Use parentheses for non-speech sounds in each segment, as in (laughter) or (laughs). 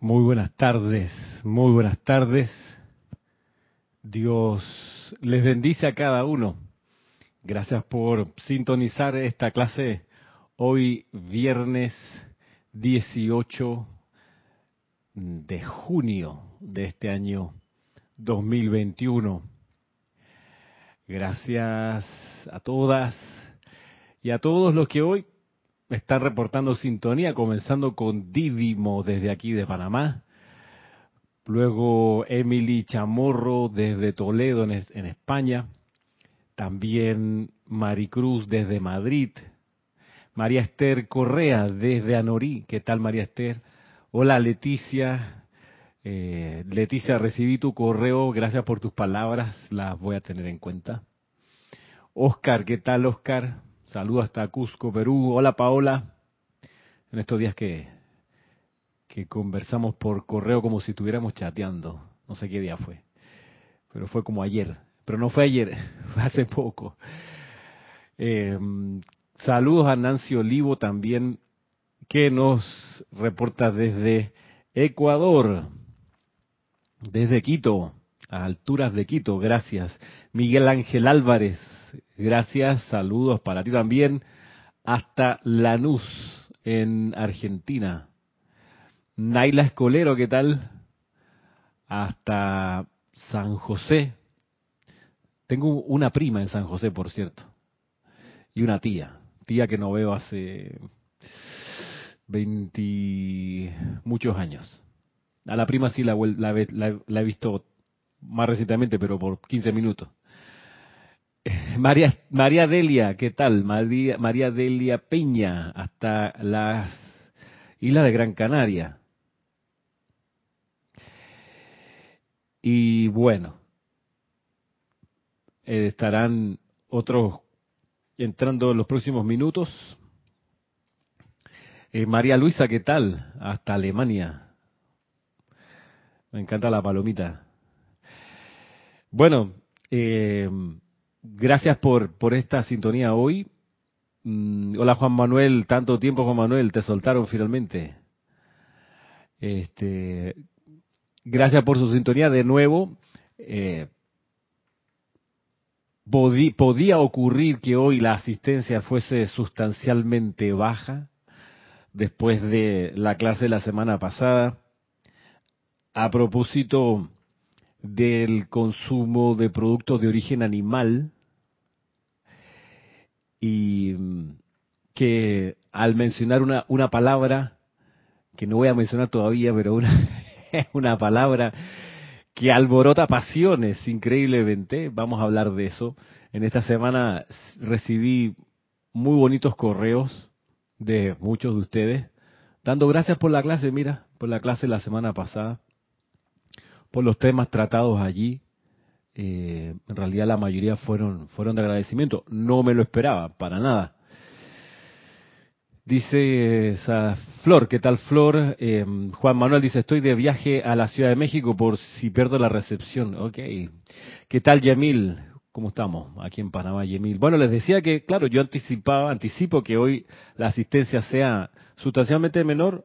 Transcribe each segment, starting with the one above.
Muy buenas tardes, muy buenas tardes. Dios les bendice a cada uno. Gracias por sintonizar esta clase hoy viernes 18 de junio de este año 2021. Gracias a todas y a todos los que hoy están reportando sintonía, comenzando con Didimo desde aquí de Panamá. Luego Emily Chamorro desde Toledo en, en España. También Maricruz desde Madrid. María Esther Correa desde Anorí. ¿Qué tal María Esther? Hola Leticia. Eh, Leticia, recibí tu correo. Gracias por tus palabras. Las voy a tener en cuenta. Oscar, ¿qué tal Oscar? Saludos hasta Cusco, Perú. Hola Paola. En estos días que, que conversamos por correo como si estuviéramos chateando. No sé qué día fue. Pero fue como ayer. Pero no fue ayer, (laughs) fue hace poco. Eh, saludos a Nancy Olivo también, que nos reporta desde Ecuador, desde Quito, a alturas de Quito. Gracias. Miguel Ángel Álvarez, Gracias, saludos para ti también. Hasta Lanús, en Argentina. Naila Escolero, ¿qué tal? Hasta San José. Tengo una prima en San José, por cierto. Y una tía. Tía que no veo hace 20 muchos años. A la prima sí la, la, la, la he visto más recientemente, pero por 15 minutos. María, María Delia, ¿qué tal? María, María Delia Peña, hasta las Islas de Gran Canaria. Y bueno, eh, estarán otros entrando en los próximos minutos. Eh, María Luisa, ¿qué tal? Hasta Alemania. Me encanta la palomita. Bueno, eh, gracias por, por esta sintonía hoy. Mm, hola Juan Manuel, tanto tiempo Juan Manuel, te soltaron finalmente. Este, gracias por su sintonía de nuevo. Eh, podía ocurrir que hoy la asistencia fuese sustancialmente baja después de la clase de la semana pasada. A propósito del consumo de productos de origen animal y mm, que al mencionar una, una palabra, que no voy a mencionar todavía, pero una, (laughs) una palabra que alborota pasiones increíblemente, vamos a hablar de eso. En esta semana recibí muy bonitos correos de muchos de ustedes, dando gracias por la clase, mira, por la clase la semana pasada por los temas tratados allí. Eh, en realidad la mayoría fueron, fueron de agradecimiento. No me lo esperaba, para nada. Dice esa Flor, ¿qué tal Flor? Eh, Juan Manuel dice, estoy de viaje a la Ciudad de México por si pierdo la recepción. Ok. ¿Qué tal Yemil? ¿Cómo estamos aquí en Panamá, Yemil? Bueno, les decía que, claro, yo anticipaba, anticipo que hoy la asistencia sea sustancialmente menor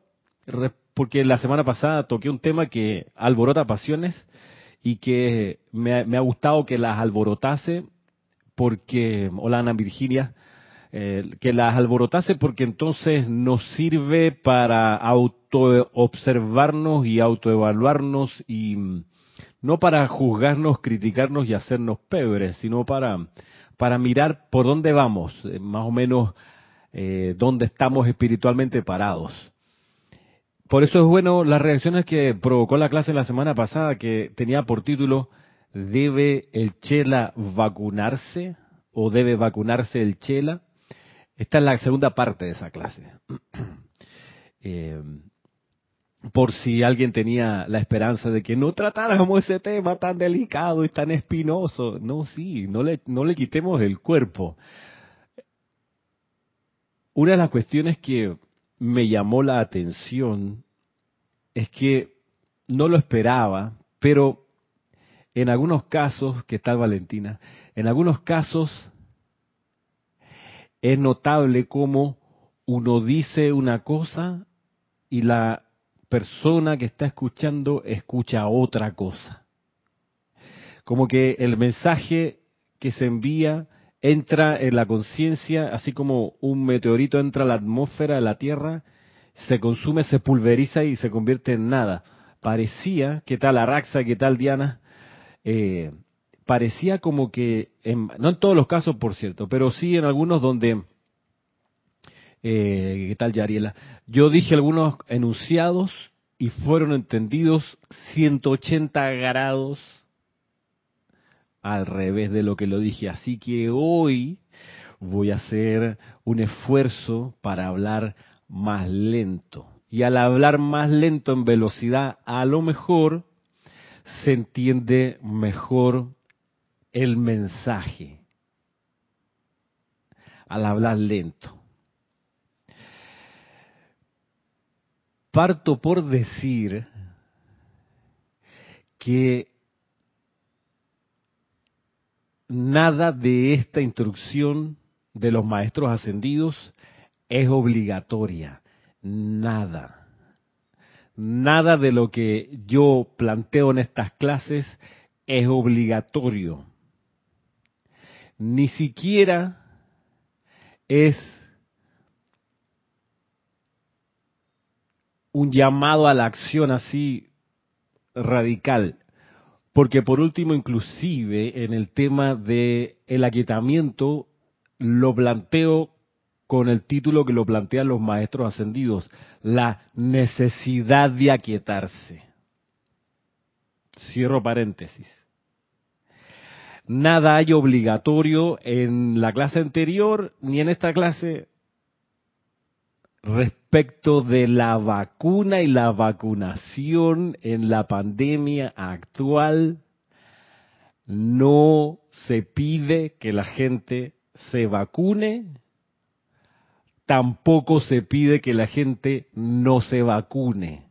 porque la semana pasada toqué un tema que alborota pasiones y que me, ha gustado que las alborotase porque, hola Ana Virginia, eh, que las alborotase porque entonces nos sirve para auto-observarnos y autoevaluarnos y mm, no para juzgarnos, criticarnos y hacernos pebres, sino para, para mirar por dónde vamos, eh, más o menos eh, dónde estamos espiritualmente parados. Por eso es bueno las reacciones que provocó la clase la semana pasada, que tenía por título ¿Debe el Chela vacunarse? ¿O debe vacunarse el Chela? Esta es la segunda parte de esa clase. (clears throat) Eh, por si alguien tenía la esperanza de que no tratáramos ese tema tan delicado y tan espinoso. No, sí, no le, no le quitemos el cuerpo. Una de las cuestiones que me llamó la atención es que no lo esperaba, pero en algunos casos, ¿qué tal Valentina? En algunos casos es notable cómo uno dice una cosa y la persona que está escuchando escucha otra cosa. Como que el mensaje que se envía entra en la conciencia, así como un meteorito entra a la atmósfera de la Tierra, se consume, se pulveriza y se convierte en nada. Parecía, ¿qué tal Araxa, qué tal Diana? Eh, parecía como que, no en todos los casos por cierto, pero sí en algunos donde, eh, ¿qué tal Yariela? Yo dije algunos enunciados y fueron entendidos 180 grados al revés de lo que lo dije. Así que hoy voy a hacer un esfuerzo para hablar más lento. Y al hablar más lento en velocidad, a lo mejor se entiende mejor el mensaje. Al hablar lento. Parto por decir que nada de esta instrucción de los maestros ascendidos es obligatoria. Nada. Nada de lo que yo planteo en estas clases es obligatorio. Ni siquiera es un llamado a la acción así radical. Porque por último, inclusive en el tema de el aquietamiento, lo planteo con el título que lo plantean los maestros ascendidos, la necesidad de aquietarse. Cierro paréntesis. Nada hay obligatorio en la clase anterior ni en esta clase respecto de la vacuna y la vacunación en la pandemia actual, no se pide que la gente se vacune, tampoco se pide que la gente no se vacune.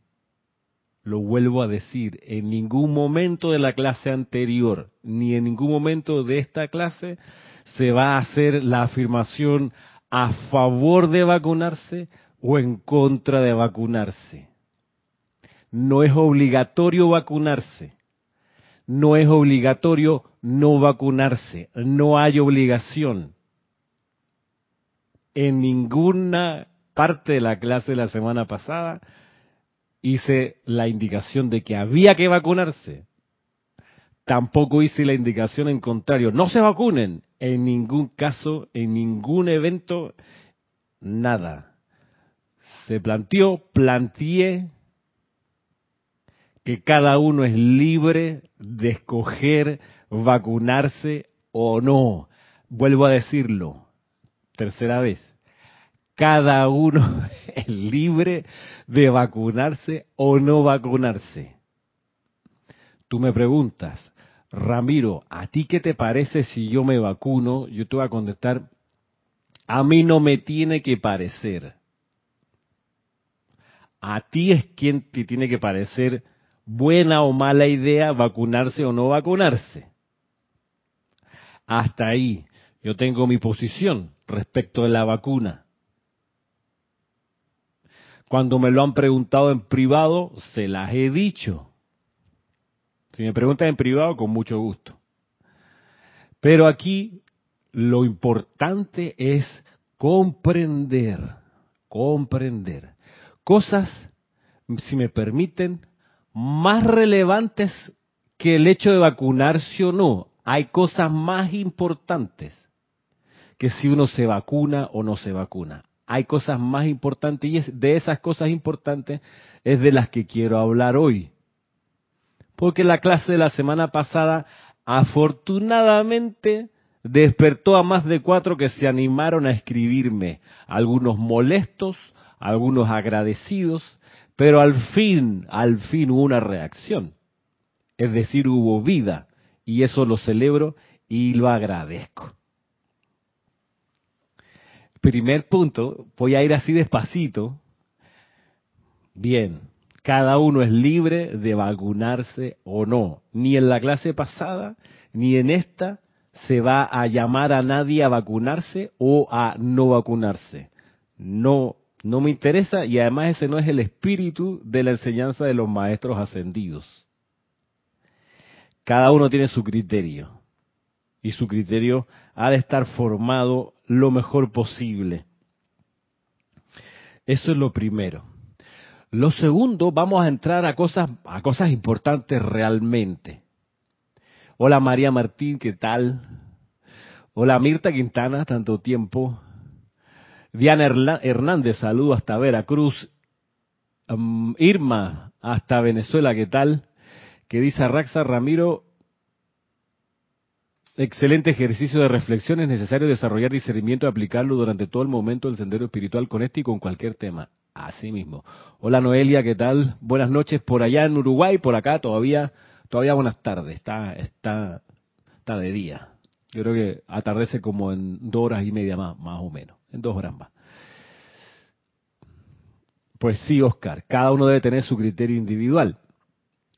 Lo vuelvo a decir, en ningún momento de la clase anterior, ni en ningún momento de esta clase, se va a hacer la afirmación a favor de vacunarse o en contra de vacunarse. No es obligatorio vacunarse. No es obligatorio no vacunarse. No hay obligación. En ninguna parte de la clase de la semana pasada hice la indicación de que había que vacunarse. Tampoco hice la indicación en contrario. No se vacunen en ningún caso, en ningún evento, nada. Se planteó, planteé que cada uno es libre de escoger vacunarse o no. Vuelvo a decirlo, tercera vez. Cada uno (laughs) es libre de vacunarse o no vacunarse. Tú me preguntas, Ramiro, ¿a ti qué te parece si yo me vacuno? Yo te voy a contestar, a mí no me tiene que parecer. A ti es quien te tiene que parecer buena o mala idea vacunarse o no vacunarse. Hasta ahí yo tengo mi posición respecto de la vacuna. Cuando me lo han preguntado en privado, se las he dicho. Si me preguntan en privado, con mucho gusto. Pero aquí lo importante es comprender, comprender cosas, si me permiten, más relevantes que el hecho de vacunarse o no. Hay cosas más importantes que si uno se vacuna o no se vacuna. Hay cosas más importantes y de esas cosas importantes es de las que quiero hablar hoy porque la clase de la semana pasada afortunadamente despertó a más de cuatro que se animaron a escribirme, algunos molestos, algunos agradecidos, pero al fin, al fin hubo una reacción. Es decir, hubo vida y eso lo celebro y lo agradezco. Primer punto, voy a ir así despacito. Bien, cada uno es libre de vacunarse o no. Ni en la clase pasada, ni en esta se va a llamar a nadie a vacunarse o a no vacunarse. No No me interesa y además ese no es el espíritu de la enseñanza de los maestros ascendidos. Cada uno tiene su criterio y su criterio ha de estar formado lo mejor posible. Eso es lo primero. Lo segundo, vamos a entrar a cosas, a cosas importantes realmente. Hola María Martín, ¿qué tal? Hola Mirta Quintana, tanto tiempo. Diana Hernández, saludo hasta Veracruz. Irma, hasta Venezuela, ¿qué tal? Que dice Raxa Ramiro, excelente ejercicio de reflexión, es necesario desarrollar discernimiento y aplicarlo durante todo el momento del sendero espiritual con este y con cualquier tema. Así mismo. Hola Noelia, ¿qué tal? Buenas noches por allá en Uruguay, por acá todavía, todavía buenas tardes, está, está, está de día. Yo creo que atardece como en dos horas y media más, más o menos en dos horas más. Pues sí, Oscar, cada uno debe tener su criterio individual.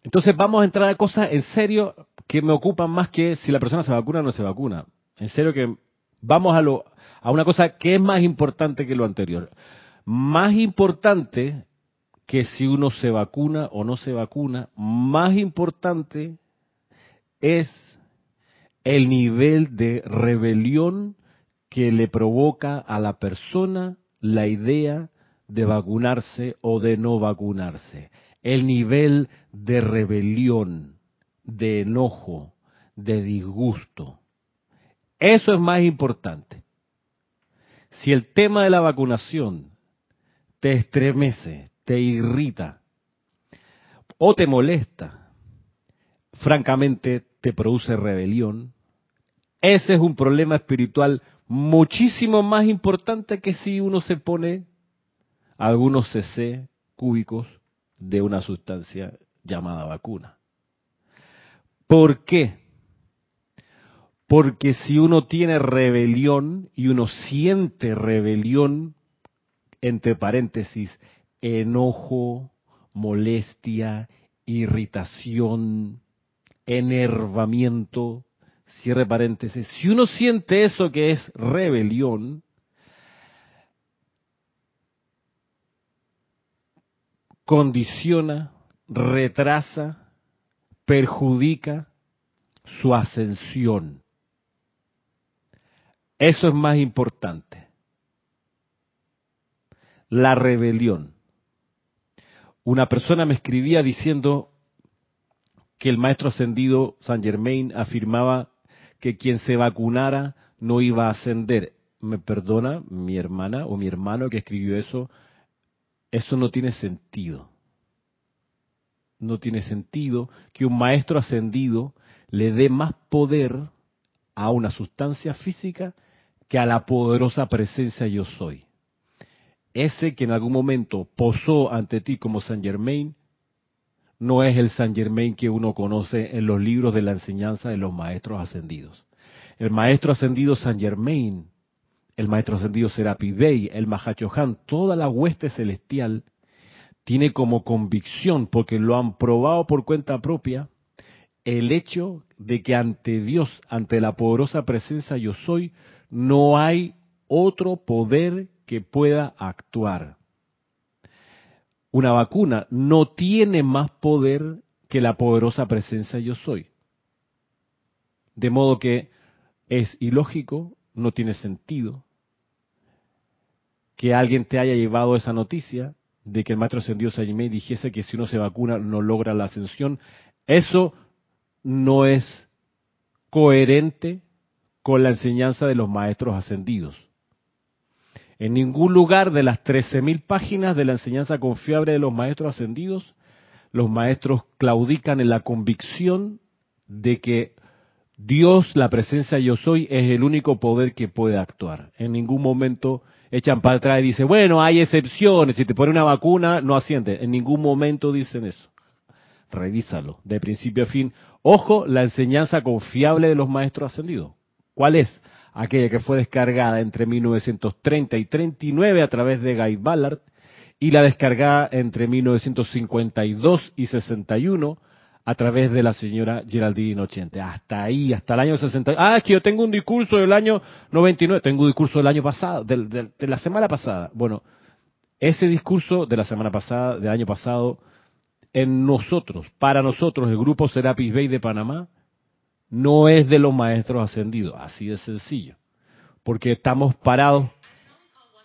Entonces vamos a entrar a cosas en serio que me ocupan más que si la persona se vacuna o no se vacuna. En serio que vamos a, lo, a una cosa que es más importante que lo anterior. Más importante que si uno se vacuna o no se vacuna, más importante es el nivel de rebelión que le provoca a la persona la idea de vacunarse o de no vacunarse. El nivel de rebelión, de enojo, de disgusto. Eso es más importante. Si el tema de la vacunación te estremece, te irrita o te molesta, francamente te produce rebelión, ese es un problema espiritual muchísimo más importante que si uno se pone algunos cc cúbicos de una sustancia llamada vacuna. ¿Por qué? Porque si uno tiene rebelión y uno siente rebelión, entre paréntesis, enojo, molestia, irritación, enervamiento, cierre paréntesis, si uno siente eso que es rebelión, condiciona, retrasa, perjudica su ascensión. Eso es más importante. La rebelión. Una persona me escribía diciendo que el maestro ascendido San Germain afirmaba que quien se vacunara no iba a ascender. Me perdona mi hermana o mi hermano que escribió eso. Eso no tiene sentido. No tiene sentido que un maestro ascendido le dé más poder a una sustancia física que a la poderosa presencia yo soy. Ese que en algún momento posó ante ti como San Germain, no es el San Germain que uno conoce en los libros de la enseñanza de los maestros ascendidos. El maestro ascendido San Germain, el maestro ascendido Serapi Bey, el Mahachohan, toda la hueste celestial tiene como convicción, porque lo han probado por cuenta propia, el hecho de que ante Dios, ante la poderosa presencia yo soy, no hay otro poder que pueda actuar una vacuna no tiene más poder que la poderosa presencia yo soy. De modo que es ilógico, no tiene sentido que alguien te haya llevado esa noticia de que el maestro ascendido Sayimei dijese que si uno se vacuna no logra la ascensión. Eso no es coherente con la enseñanza de los maestros ascendidos. En ningún lugar de las 13.000 páginas de la enseñanza confiable de los maestros ascendidos, los maestros claudican en la convicción de que Dios, la presencia yo soy, es el único poder que puede actuar. En ningún momento echan para atrás y dicen, bueno, hay excepciones, si te pone una vacuna, no asciende. En ningún momento dicen eso. Revísalo, de principio a fin. Ojo, la enseñanza confiable de los maestros ascendidos. ¿Cuál es? Aquella que fue descargada entre 1930 y 39 a través de Guy Ballard y la descargada entre 1952 y 61 a través de la señora Geraldine Ochente. Hasta ahí, hasta el año 60. Ah, es que yo tengo un discurso del año 99, tengo un discurso del año pasado, de, de la semana pasada. Bueno, ese discurso de la semana pasada, del año pasado, en nosotros, para nosotros, el grupo Serapis Bay de Panamá, no es de los maestros ascendidos, así de sencillo, porque estamos parados,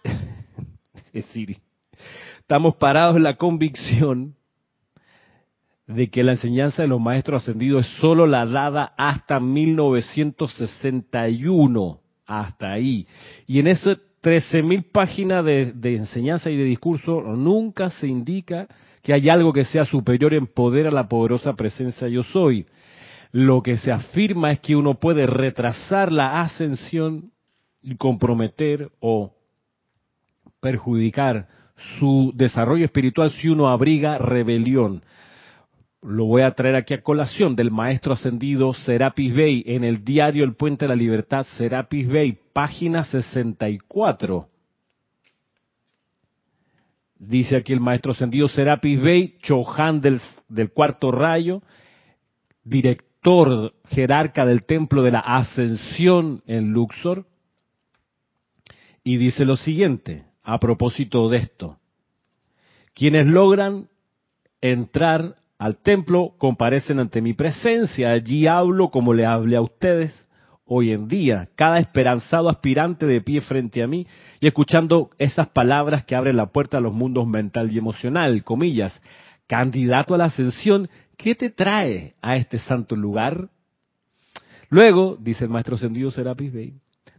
(laughs) estamos parados en la convicción de que la enseñanza de los maestros ascendidos es solo la dada hasta 1961, hasta ahí. Y en esas 13.000 páginas de, de, enseñanza y de discurso nunca se indica que hay algo que sea superior en poder a la poderosa presencia yo soy. Lo que se afirma es que uno puede retrasar la ascensión y comprometer o perjudicar su desarrollo espiritual si uno abriga rebelión lo voy a traer aquí a colación del maestro ascendido Serapis Bey en el diario El Puente de la Libertad, Serapis Bey, página 64. Dice aquí el maestro ascendido Serapis Bey, Chohan del, del cuarto rayo, director jerarca del templo de la ascensión en Luxor, y dice lo siguiente, a propósito de esto. Quienes logran entrar al templo, comparecen ante mi presencia. Allí hablo como le hable a ustedes hoy en día. Cada esperanzado aspirante de pie frente a mí y escuchando esas palabras que abren la puerta a los mundos mental y emocional, comillas. Candidato a la ascensión, ¿qué te trae a este santo lugar? Luego, dice el maestro ascendido Serapis Bey,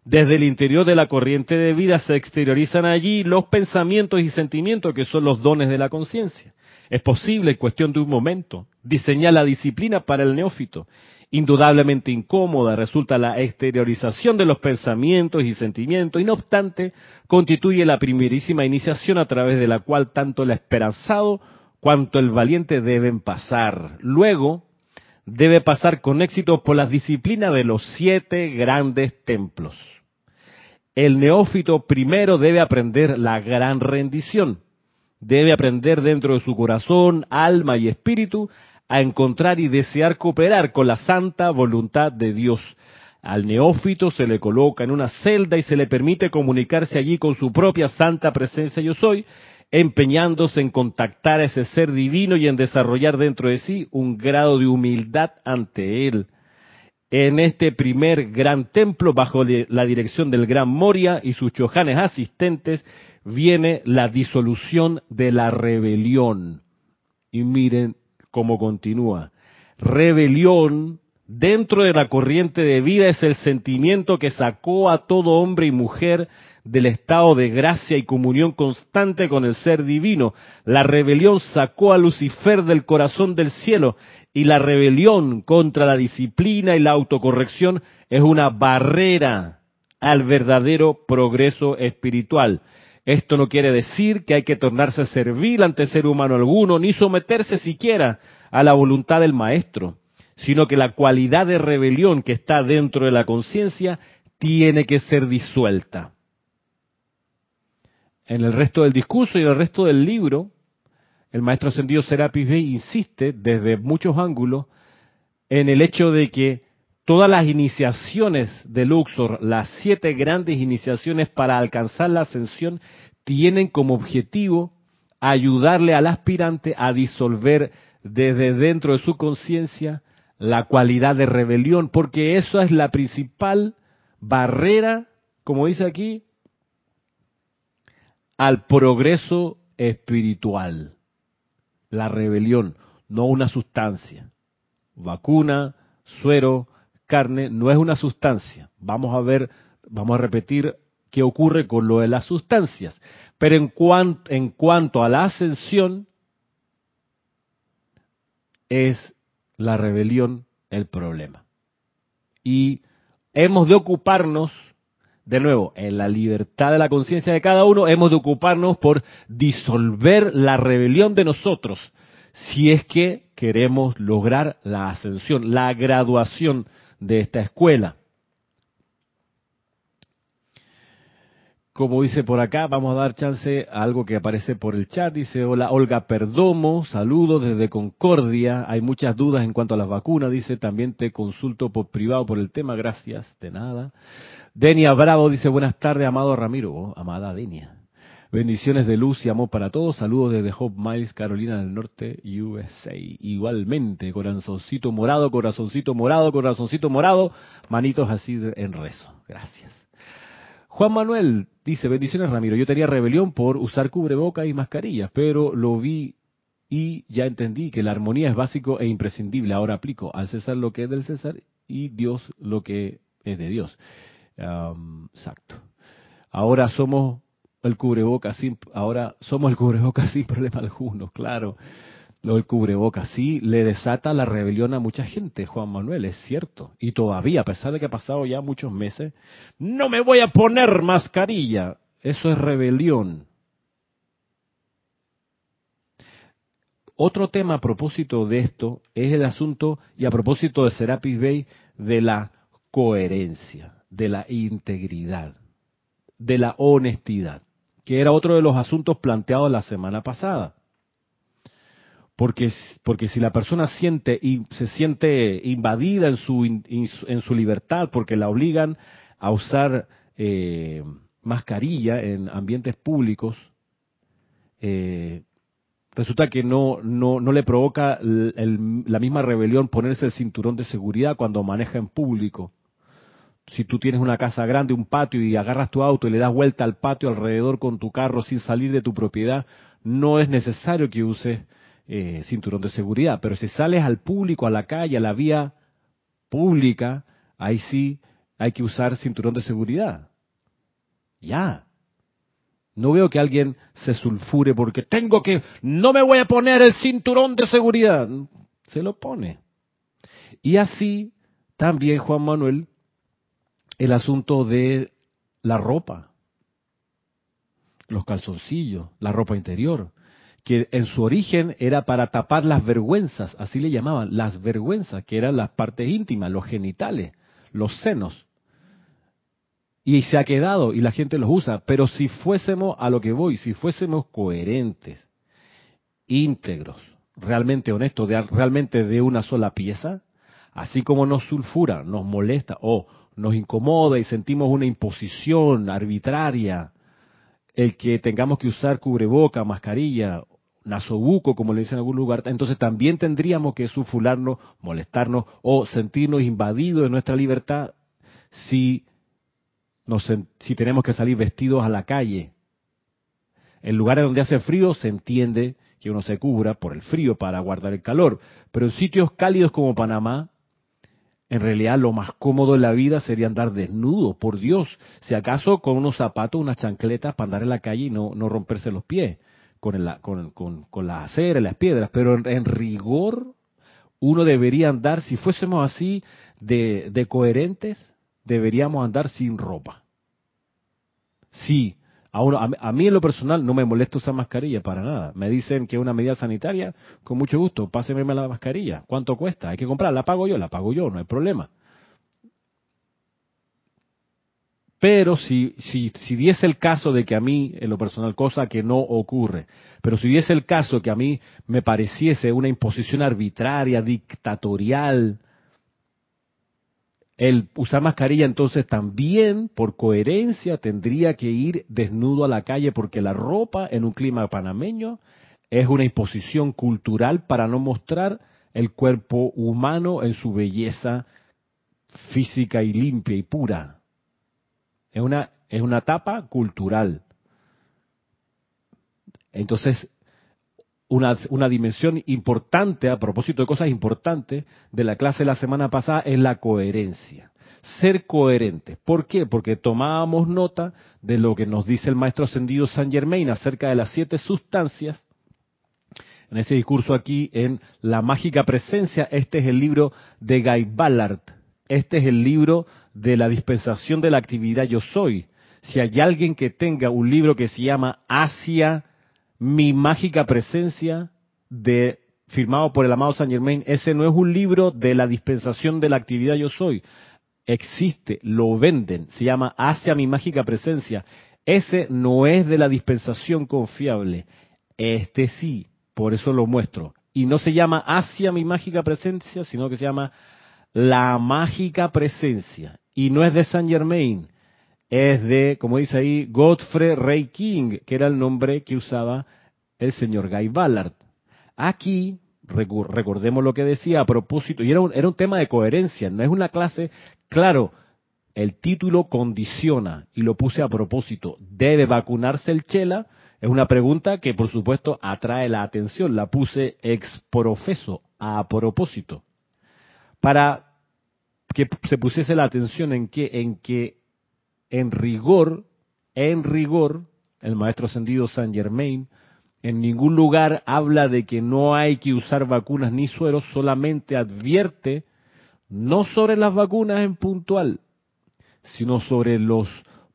desde el interior de la corriente de vida se exteriorizan allí los pensamientos y sentimientos que son los dones de la conciencia. Es posible, en cuestión de un momento, diseñar la disciplina para el neófito. Indudablemente incómoda resulta la exteriorización de los pensamientos y sentimientos, y no obstante, constituye la primerísima iniciación a través de la cual tanto el esperanzado cuanto el valiente deben pasar. Luego, debe pasar con éxito por las disciplinas de los siete grandes templos. El neófito primero debe aprender la gran rendición debe aprender dentro de su corazón, alma y espíritu a encontrar y desear cooperar con la santa voluntad de Dios. Al neófito se le coloca en una celda y se le permite comunicarse allí con su propia santa presencia yo soy, empeñándose en contactar a ese ser divino y en desarrollar dentro de sí un grado de humildad ante él. En este primer gran templo, bajo la dirección del gran Moria y sus chojanes asistentes, viene la disolución de la rebelión. Y miren cómo continúa. Rebelión dentro de la corriente de vida es el sentimiento que sacó a todo hombre y mujer del estado de gracia y comunión constante con el ser divino. La rebelión sacó a Lucifer del corazón del cielo y la rebelión contra la disciplina y la autocorrección es una barrera al verdadero progreso espiritual. Esto no quiere decir que hay que tornarse servil ante ser humano alguno, ni someterse siquiera a la voluntad del maestro, sino que la cualidad de rebelión que está dentro de la conciencia tiene que ser disuelta. En el resto del discurso y en el resto del libro, el maestro ascendido Serapis Bey insiste desde muchos ángulos en el hecho de que todas las iniciaciones de Luxor, las siete grandes iniciaciones para alcanzar la ascensión, tienen como objetivo ayudarle al aspirante a disolver desde dentro de su conciencia la cualidad de rebelión, porque eso es la principal barrera, como dice aquí, al progreso espiritual. La rebelión, no una sustancia. Vacuna, suero, carne no es una sustancia. Vamos a ver, vamos a repetir qué ocurre con lo de las sustancias. Pero en, en cuanto a la ascensión, es la rebelión el problema. Y hemos de ocuparnos, de nuevo, en la libertad de la conciencia de cada uno, hemos de ocuparnos por disolver la rebelión de nosotros, si es que queremos lograr la ascensión, la graduación de esta escuela. Como dice por acá, vamos a dar chance a algo que aparece por el chat. Dice, hola Olga Perdomo, saludos desde Concordia. Hay muchas dudas en cuanto a las vacunas. Dice, también te consulto por privado por el tema. Gracias, de nada. Denia Bravo dice, buenas tardes, amado Ramiro. Oh, amada Denia. Bendiciones de luz y amor para todos. Saludos desde Hope Miles, Carolina del Norte, USA. Igualmente, corazoncito morado, corazoncito morado, corazoncito morado. Manitos así en rezo. Gracias. Juan Manuel dice, bendiciones Ramiro, yo tenía rebelión por usar cubrebocas y mascarillas, pero lo vi y ya entendí que la armonía es básico e imprescindible. Ahora aplico al César lo que es del César y Dios lo que es de Dios. exacto. Ahora somos el cubrebocas sin, ahora somos el cubrebocas (laughs) sin problema alguno, claro. Lo del cubrebocas sí le desata la rebelión a mucha gente, Juan Manuel, es cierto. Y todavía, a pesar de que ha pasado ya muchos meses, no me voy a poner mascarilla. Eso es rebelión. Otro tema a propósito de esto es el asunto, y a propósito de Serapis Bay, de la coherencia, de la integridad, de la honestidad, que era otro de los asuntos planteados la semana pasada. Porque, porque si la persona siente y se siente invadida en su, en su libertad porque la obligan a usar eh, mascarilla en ambientes públicos, eh, resulta que no, no, no le provoca la misma rebelión ponerse el cinturón de seguridad cuando maneja en público. Si tú tienes una casa grande, un patio y agarras tu auto y le das vuelta al patio alrededor con tu carro sin salir de tu propiedad, no es necesario que uses eh, cinturón de seguridad. Pero si sales al público, a la calle, a la vía pública, ahí sí hay que usar cinturón de seguridad. Ya. No veo que alguien se sulfure porque tengo que, no me voy a poner el cinturón de seguridad. Se lo pone. Y así también Juan Manuel, el asunto de la ropa, los calzoncillos, la ropa interior, que en su origen era para tapar las vergüenzas, así le llamaban, las vergüenzas, que eran las partes íntimas, los genitales, los senos y se ha quedado y la gente los usa. Pero si fuésemos a lo que voy, si fuésemos coherentes, íntegros, realmente honestos, de, realmente de una sola pieza, así como nos sulfura, nos molesta o nos incomoda y sentimos una imposición arbitraria, el que tengamos que usar cubreboca, mascarilla, nasobuco, como le dicen en algún lugar, entonces también tendríamos que sulfularnos, molestarnos o sentirnos invadidos de nuestra libertad si si tenemos que salir vestidos a la calle. En lugares donde hace frío se entiende que uno se cubra por el frío para guardar el calor, pero en sitios cálidos como Panamá, en realidad lo más cómodo en la vida sería andar desnudo, por Dios, si acaso con unos zapatos, unas chancletas para andar en la calle y no romperse los pies con, el, con, con, las aceras, las piedras, pero en, rigor uno debería andar, si fuésemos así de, de coherentes, deberíamos andar sin ropa. Sí, a, a, mí en lo personal no me molesta usar mascarilla para nada. Me dicen que es una medida sanitaria, con mucho gusto, páseme la mascarilla. ¿Cuánto cuesta? Hay que comprarla, la pago yo, la pago yo, no hay problema. Pero si, si, si diese el caso de que a mí, en lo personal, cosa que no ocurre, pero si diese el caso que a mí me pareciese una imposición arbitraria, dictatorial, el usar mascarilla entonces también, por coherencia, tendría que ir desnudo a la calle porque la ropa en un clima panameño es una imposición cultural para no mostrar el cuerpo humano en su belleza física y limpia y pura. Es una, es una etapa cultural. Entonces, una, una, dimensión importante, a propósito de cosas importantes, de la clase de la semana pasada es la coherencia. Ser coherente. ¿Por qué? Porque tomábamos nota de lo que nos dice el maestro ascendido San Germain acerca de las siete sustancias. En ese discurso aquí, en La Mágica Presencia, este es el libro de Guy Ballard. Este es el libro de la dispensación de la actividad Yo Soy. Si hay alguien que tenga un libro que se llama Asia mi mágica presencia de firmado por el amado Saint Germain, ese no es un libro de la dispensación de la actividad yo soy. Existe, lo venden, se llama Hacia mi mágica presencia. Ese no es de la dispensación confiable. Este sí, por eso lo muestro. Y no se llama Hacia mi mágica presencia, sino que se llama La mágica presencia. Y no es de Saint Germain, es de, como dice ahí, Godfrey Ray King, que era el nombre que usaba el señor Guy Ballard. Aquí, recordemos lo que decía a propósito, y era un, era un tema de coherencia, no es una clase, claro, el título condiciona, y lo puse a propósito, ¿debe vacunarse el chela? Es una pregunta que por supuesto atrae la atención, la puse ex profeso, a propósito, para que se pusiese la atención en que, en que en rigor, en rigor, el maestro ascendido Saint Germain en ningún lugar habla de que no hay que usar vacunas ni sueros, solamente advierte no sobre las vacunas en puntual, sino sobre los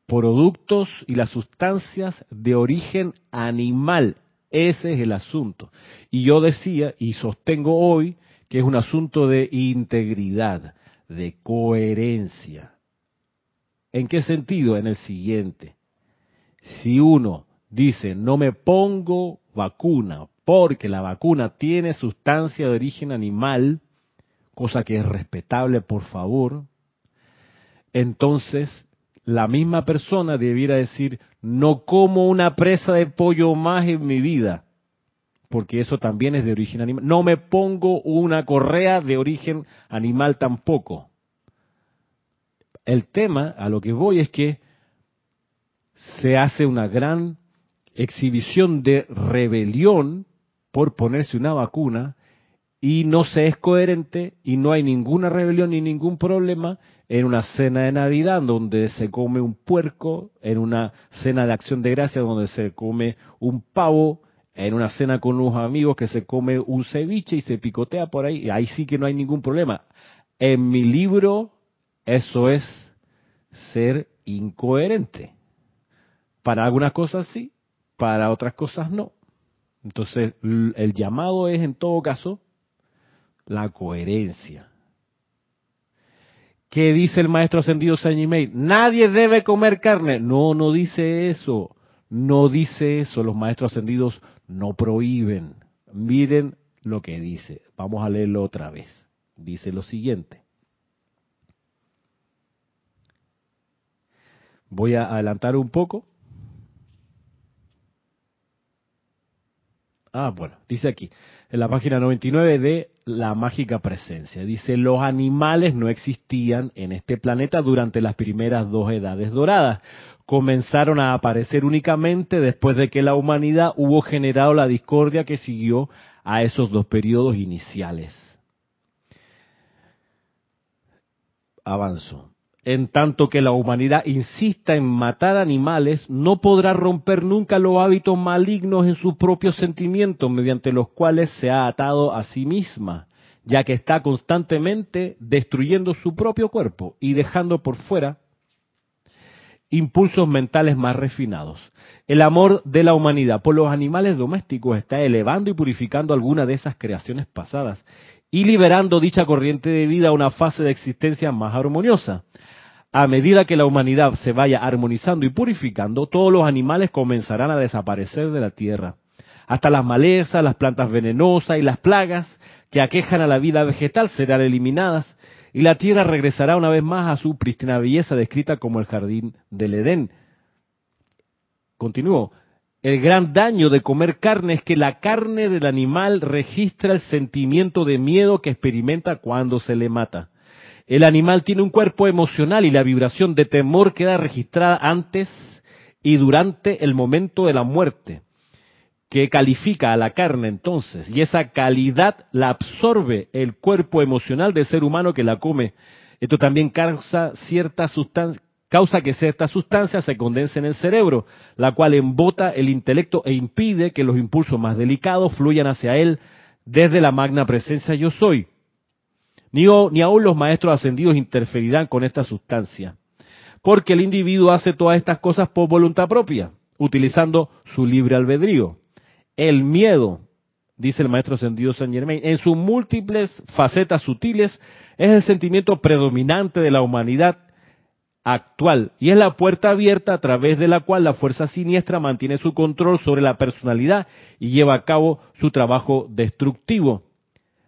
productos y las sustancias de origen animal. Ese es el asunto. Y yo decía y sostengo hoy es un asunto de integridad, de coherencia. ¿En qué sentido? En el siguiente. Si uno dice, no me pongo vacuna porque la vacuna tiene sustancia de origen animal, cosa que es respetable, por favor, entonces la misma persona debiera decir, no como una presa de pollo más en mi vida, porque eso también es de origen animal. No me pongo una correa de origen animal tampoco el tema, a lo que voy, es que se hace una gran exhibición de rebelión por ponerse una vacuna y no se es coherente y no hay ninguna rebelión ni ningún problema en una cena de Navidad donde se come un puerco, en una cena de acción de gracia donde se come un pavo, en una cena con unos amigos que se come un ceviche y se picotea por ahí, ahí sí que no hay ningún problema. En mi libro eso es ser incoherente. Para algunas cosas sí, para otras cosas no. Entonces, el llamado es en todo caso la coherencia. ¿Qué dice el maestro ascendido Saint Nadie debe comer carne. No, no dice eso. No dice eso. Los maestros ascendidos no prohíben. Miren lo que dice. Vamos a leerlo otra vez. Dice lo siguiente. Voy a adelantar un poco. Ah, bueno, dice aquí, en la página 99 de La Mágica Presencia. Dice, los animales no existían en este planeta durante las primeras dos edades doradas. Comenzaron a aparecer únicamente después de que la humanidad hubo generado la discordia que siguió a esos dos periodos iniciales. Avanzo en tanto que la humanidad insista en matar animales, no podrá romper nunca los hábitos malignos en sus propios sentimientos mediante los cuales se ha atado a sí misma, ya que está constantemente destruyendo su propio cuerpo y dejando por fuera impulsos mentales más refinados. El amor de la humanidad por los animales domésticos está elevando y purificando algunas de esas creaciones pasadas y liberando dicha corriente de vida a una fase de existencia más armoniosa. A medida que la humanidad se vaya armonizando y purificando, todos los animales comenzarán a desaparecer de la tierra. Hasta las malezas, las plantas venenosas y las plagas que aquejan a la vida vegetal serán eliminadas y la tierra regresará una vez más a su prístina belleza descrita como el jardín del Edén. Continúo. El gran daño de comer carne es que la carne del animal registra el sentimiento de miedo que experimenta cuando se le mata. El animal tiene un cuerpo emocional y la vibración de temor queda registrada antes y durante el momento de la muerte, que califica a la carne entonces, y esa calidad la absorbe el cuerpo emocional del ser humano que la come. Esto también causa cierta sustancia, causa que cierta sustancia se condense en el cerebro, la cual embota el intelecto e impide que los impulsos más delicados fluyan hacia él desde la magna presencia yo soy. Ni, aún los maestros ascendidos interferirán con esta sustancia, porque el individuo hace todas estas cosas por voluntad propia, utilizando su libre albedrío. El miedo, dice el maestro ascendido Saint Germain, en sus múltiples facetas sutiles, es el sentimiento predominante de la humanidad actual y es la puerta abierta a través de la cual la fuerza siniestra mantiene su control sobre la personalidad y lleva a cabo su trabajo destructivo.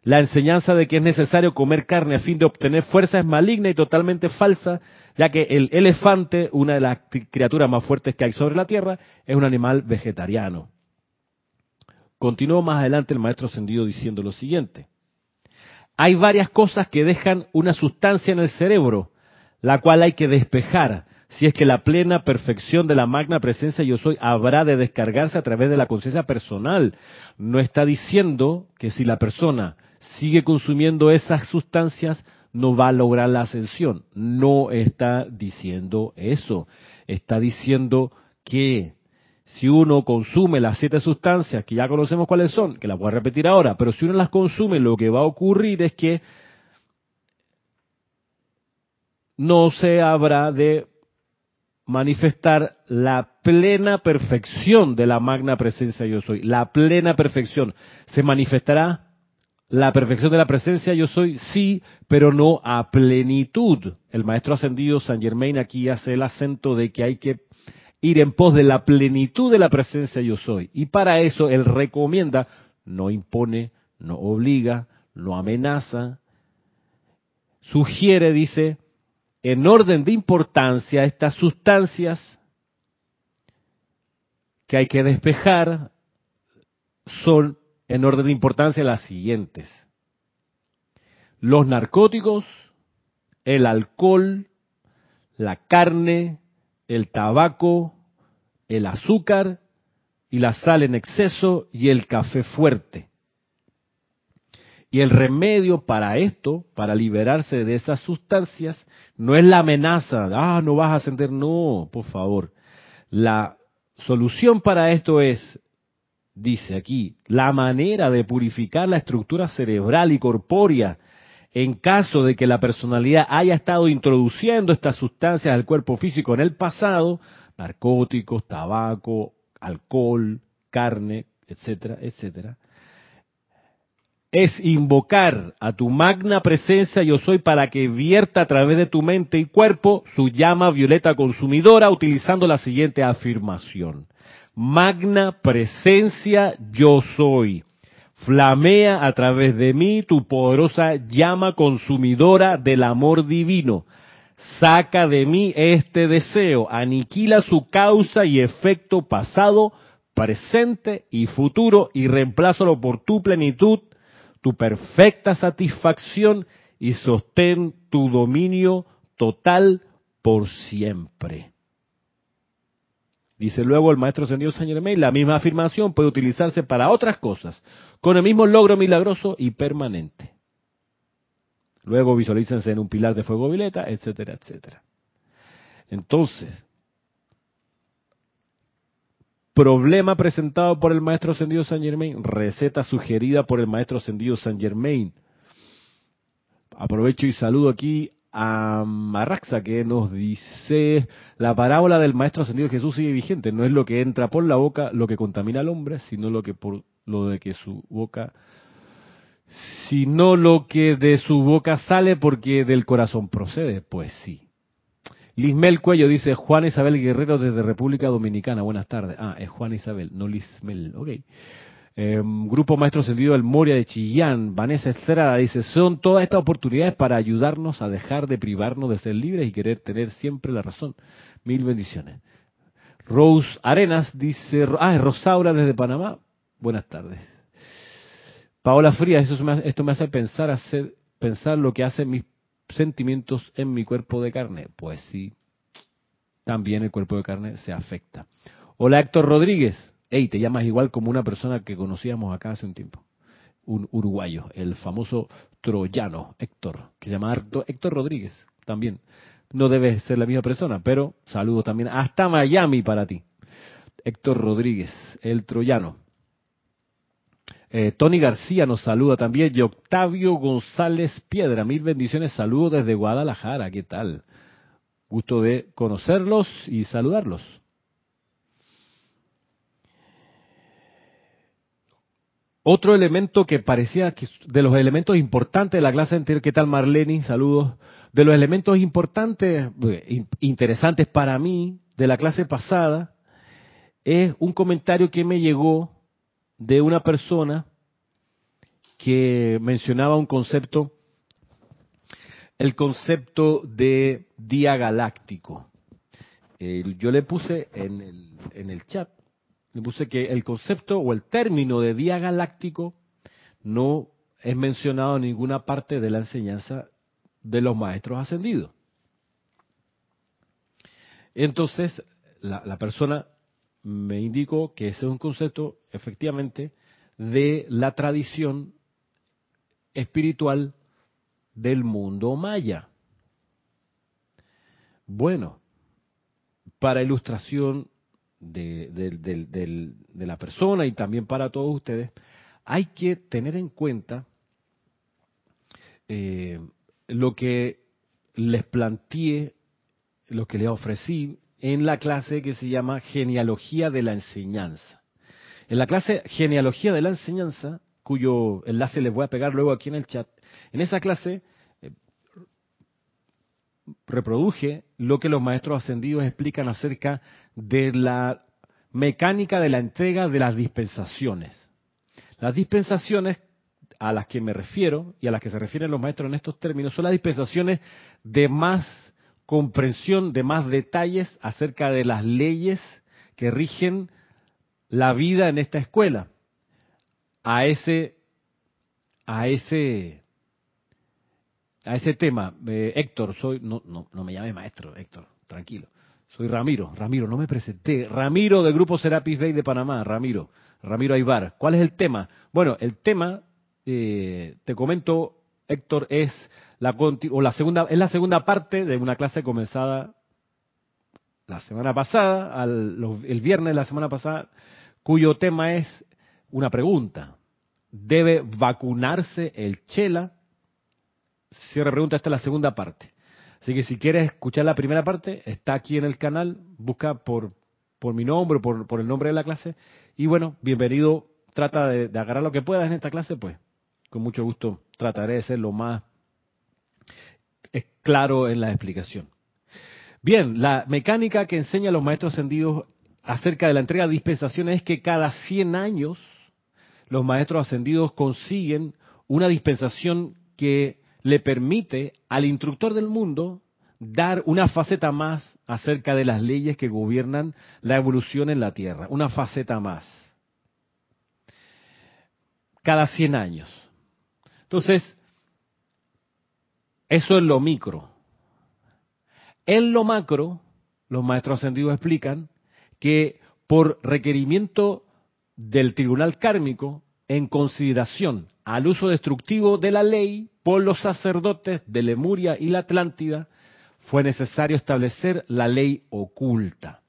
La enseñanza de que es necesario comer carne a fin de obtener fuerza es maligna y totalmente falsa, ya que el elefante, una de las criaturas más fuertes que hay sobre la Tierra, es un animal vegetariano. Continuó más adelante el maestro ascendido diciendo lo siguiente. Hay varias cosas que dejan una sustancia en el cerebro, la cual hay que despejar, si es que la plena perfección de la magna presencia yo soy habrá de descargarse a través de la conciencia personal. No está diciendo que si la persona sigue consumiendo esas sustancias no va a lograr la ascensión. No está diciendo eso. Está diciendo que si uno consume las siete sustancias, que ya conocemos cuáles son, que las voy a repetir ahora, pero si uno las consume, lo que va a ocurrir es que no se habrá de manifestar la plena perfección de la magna presencia yo soy. La plena perfección. Se manifestará la perfección de la presencia yo soy, sí, pero no a plenitud. El maestro ascendido San Germain aquí hace el acento de que hay que ir en pos de la plenitud de la presencia yo soy. Y para eso él recomienda, no impone, no obliga, no amenaza, sugiere, dice, en orden de importancia estas sustancias que hay que despejar son en orden de importancia las siguientes. Los narcóticos, el alcohol, la carne, el tabaco, el azúcar y la sal en exceso y el café fuerte. Y el remedio para esto, para liberarse de esas sustancias, no es la amenaza, ah, no vas a ascender, no, por favor. La solución para esto es, dice aquí, la manera de purificar la estructura cerebral y corpórea en caso de que la personalidad haya estado introduciendo estas sustancias al cuerpo físico en el pasado, narcóticos, tabaco, alcohol, carne, etcétera, etcétera, es invocar a tu magna presencia yo soy para que vierta a través de tu mente y cuerpo su llama violeta consumidora utilizando la siguiente afirmación. Magna presencia yo soy. Flamea a través de mí tu poderosa llama consumidora del amor divino. Saca de mí este deseo, aniquila su causa y efecto pasado, presente y futuro y reemplázalo por tu plenitud tu perfecta satisfacción y sostén tu dominio total por siempre. Dice luego el maestro ascendido San Germain, la misma afirmación puede utilizarse para otras cosas, con el mismo logro milagroso y permanente. Luego visualícense en un pilar de fuego violeta, etcétera, etcétera. Entonces, Problema presentado por el maestro ascendido San Germain. Receta sugerida por el maestro ascendido San Germain. Aprovecho y saludo aquí a Marraxa que nos dice, la parábola del maestro ascendido Jesús sigue vigente. No es lo que entra por la boca lo que contamina al hombre, sino lo que por lo de que su boca sino lo que de su boca sale porque del corazón procede. Pues sí. Lismel Cuello dice, Juan Isabel Guerrero desde República Dominicana. Buenas tardes. Ah, es Juan Isabel, no Lismel. Ok. Em, Grupo Maestro Sentido del Moria de Chillán. Vanessa Estrada dice, son todas estas oportunidades para ayudarnos a dejar de privarnos de ser libres y querer tener siempre la razón. Mil bendiciones. Rose Arenas dice, ah, es Rosaura desde Panamá. Buenas tardes. Paola Frías, eso esto me hace pensar, hacer, pensar lo que hacen mis sentimientos en mi cuerpo de carne? Pues sí, también el cuerpo de carne se afecta. Hola Héctor Rodríguez. Hey, te llamas igual como una persona que conocíamos acá hace un tiempo. Un uruguayo, el famoso troyano Héctor, que se llama Héctor Rodríguez también. No debe ser la misma persona, pero saludo también hasta Miami para ti. Héctor Rodríguez, el troyano. Eh, Tony García nos saluda también y Octavio González Piedra. Mil bendiciones, saludos desde Guadalajara. ¿Qué tal? Gusto de conocerlos y saludarlos. Otro elemento que parecía que de los elementos importantes de la clase anterior, ¿qué tal Marlene? Saludos. De los elementos importantes, eh, interesantes para mí de la clase pasada, es un comentario que me llegó de una persona que mencionaba un concepto, el concepto de día galáctico. yo le puse en el, en el chat, le puse que el concepto o el término de día galáctico no es mencionado en ninguna parte de la enseñanza de los maestros ascendidos. Entonces, la, persona me indicó que ese es un concepto, efectivamente, de la tradición espiritual del mundo maya. Bueno, para ilustración de, de, la persona y también para todos ustedes, hay que tener en cuenta eh, lo que les planteé, lo que les ofrecí en la clase que se llama Genealogía de la Enseñanza. En la clase Genealogía de la Enseñanza, cuyo enlace les voy a pegar luego aquí en el chat, en esa clase reproduje lo que los maestros ascendidos explican acerca de la mecánica de la entrega de las dispensaciones. Las dispensaciones a las que me refiero y a las que se refieren los maestros en estos términos son las dispensaciones de más comprensión, de más detalles acerca de las leyes que rigen la vida en esta escuela. A ese, a ese, a ese tema, eh, Héctor, soy, no, no, no me llame maestro, Héctor, tranquilo. Soy Ramiro, Ramiro, no me presenté. Ramiro del Grupo Serapis Bay de Panamá, Ramiro, Ramiro Aybar. ¿Cuál es el tema? Bueno, el tema eh, te comento, Héctor, es la, segunda, es la segunda parte de una clase comenzada la semana pasada, el viernes de la semana pasada, cuyo tema es una pregunta. ¿Debe vacunarse el chela? Cierre pregunta, esta es la segunda parte. Así que si quieres escuchar la primera parte, está aquí en el canal, busca por, por mi nombre, por, por el nombre de la clase. Y bueno, bienvenido, trata de, de agarrar lo que puedas en esta clase, pues con mucho gusto trataré de ser lo más claro en la explicación. Bien, la mecánica que enseña los maestros ascendidos acerca de la entrega de dispensaciones es que cada 100 años los maestros ascendidos consiguen una dispensación que le permite al instructor del mundo dar una faceta más acerca de las leyes que gobiernan la evolución en la Tierra, una faceta más. Cada 100 años. Entonces, eso es lo micro. En lo macro, los maestros ascendidos explican que por requerimiento del tribunal kármico, en consideración al uso destructivo de la ley por los sacerdotes de Lemuria y la Atlántida, fue necesario establecer la ley oculta.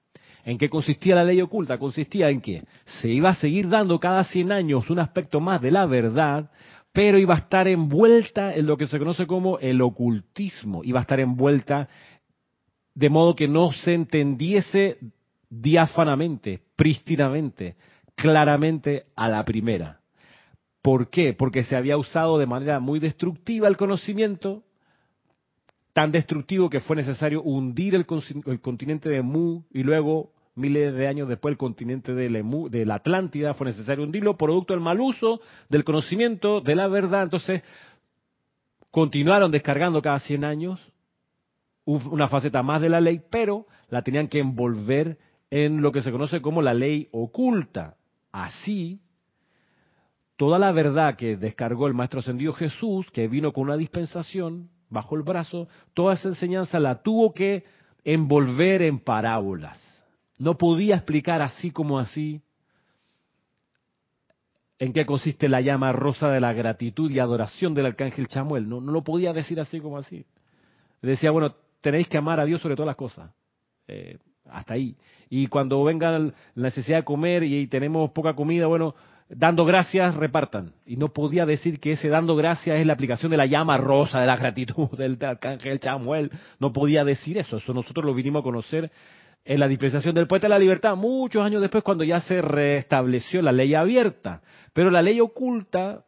¿En qué consistía la ley oculta? Consistía en que se iba a seguir dando cada 100 años un aspecto más de la verdad pero iba a estar envuelta en lo que se conoce como el ocultismo, iba a estar envuelta de modo que no se entendiese diáfanamente, prístinamente, claramente a la primera. ¿Por qué? Porque se había usado de manera muy destructiva el conocimiento, tan destructivo que fue necesario hundir el, continente de Mu y luego miles de años después el continente de la Atlántida, fue necesario hundirlo, producto del mal uso del conocimiento, de la verdad. Entonces, continuaron descargando cada 100 años una faceta más de la ley, pero la tenían que envolver en lo que se conoce como la ley oculta. Así, toda la verdad que descargó el Maestro Ascendido Jesús, que vino con una dispensación bajo el brazo, toda esa enseñanza la tuvo que envolver en parábolas no podía explicar así como así en qué consiste la llama rosa de la gratitud y adoración del arcángel Chamuel. No, lo podía decir así como así. Decía, bueno, tenéis que amar a Dios sobre todas las cosas. Eh, hasta ahí. Y cuando venga la necesidad de comer y tenemos poca comida, bueno, dando gracias, repartan. Y no podía decir que ese dando gracias es la aplicación de la llama rosa de la gratitud (laughs) del arcángel Chamuel. No podía decir eso. Eso nosotros lo vinimos a conocer en la dispensación del poeta de la libertad, muchos años después cuando ya se restableció la ley abierta. Pero la ley oculta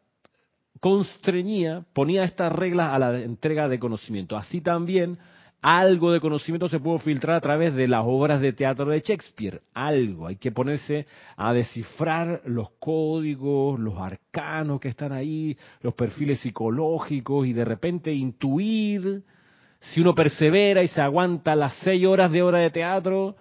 constreñía, ponía estas reglas a la entrega de conocimiento. Así también algo de conocimiento se puede filtrar a través de las obras de teatro de Shakespeare. Algo. Hay que ponerse a descifrar los códigos, los arcanos que están ahí, los perfiles psicológicos y de repente intuir. Si uno persevera y se aguanta las seis horas de hora de teatro,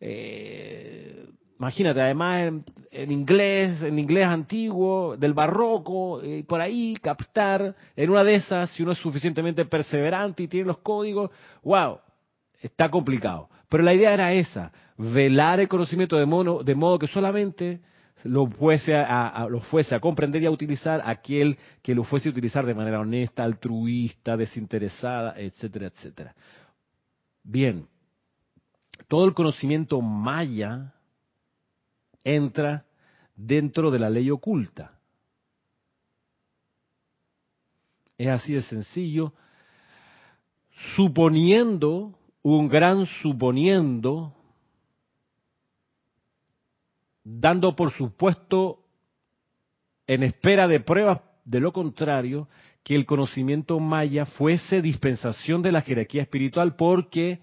eh, imagínate, además en, inglés, en inglés antiguo, del barroco, eh, por ahí captar en una de esas, si uno es suficientemente perseverante y tiene los códigos, wow, está complicado. Pero la idea era esa, velar el conocimiento de, modo, de modo que solamente lo fuese a, lo fuese a comprender y a utilizar aquel que lo fuese a utilizar de manera honesta, altruista, desinteresada, etcétera, etcétera. Bien, todo el conocimiento maya entra dentro de la ley oculta. Es así de sencillo, suponiendo, un gran suponiendo, dando por supuesto, en espera de pruebas de lo contrario, que el conocimiento maya fuese dispensación de la jerarquía espiritual porque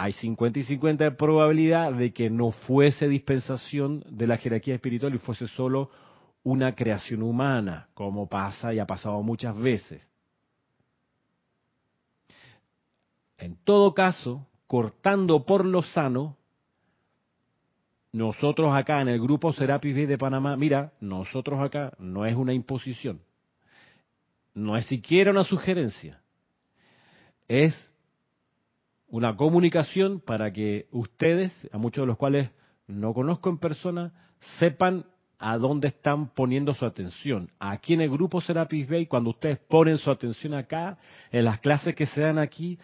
hay 50 y 50 de probabilidad de que no fuese dispensación de la jerarquía espiritual y fuese solo una creación humana, como pasa y ha pasado muchas veces. En todo caso, cortando por lo sano, nosotros acá en el grupo Serapis de Panamá, mira, nosotros acá no es una imposición, no es siquiera una sugerencia, es una comunicación para que ustedes, a muchos de los cuales no conozco en persona, sepan a dónde están poniendo su atención. Aquí en el grupo Serapis Bay, cuando ustedes ponen su atención acá, en las clases que se dan aquí,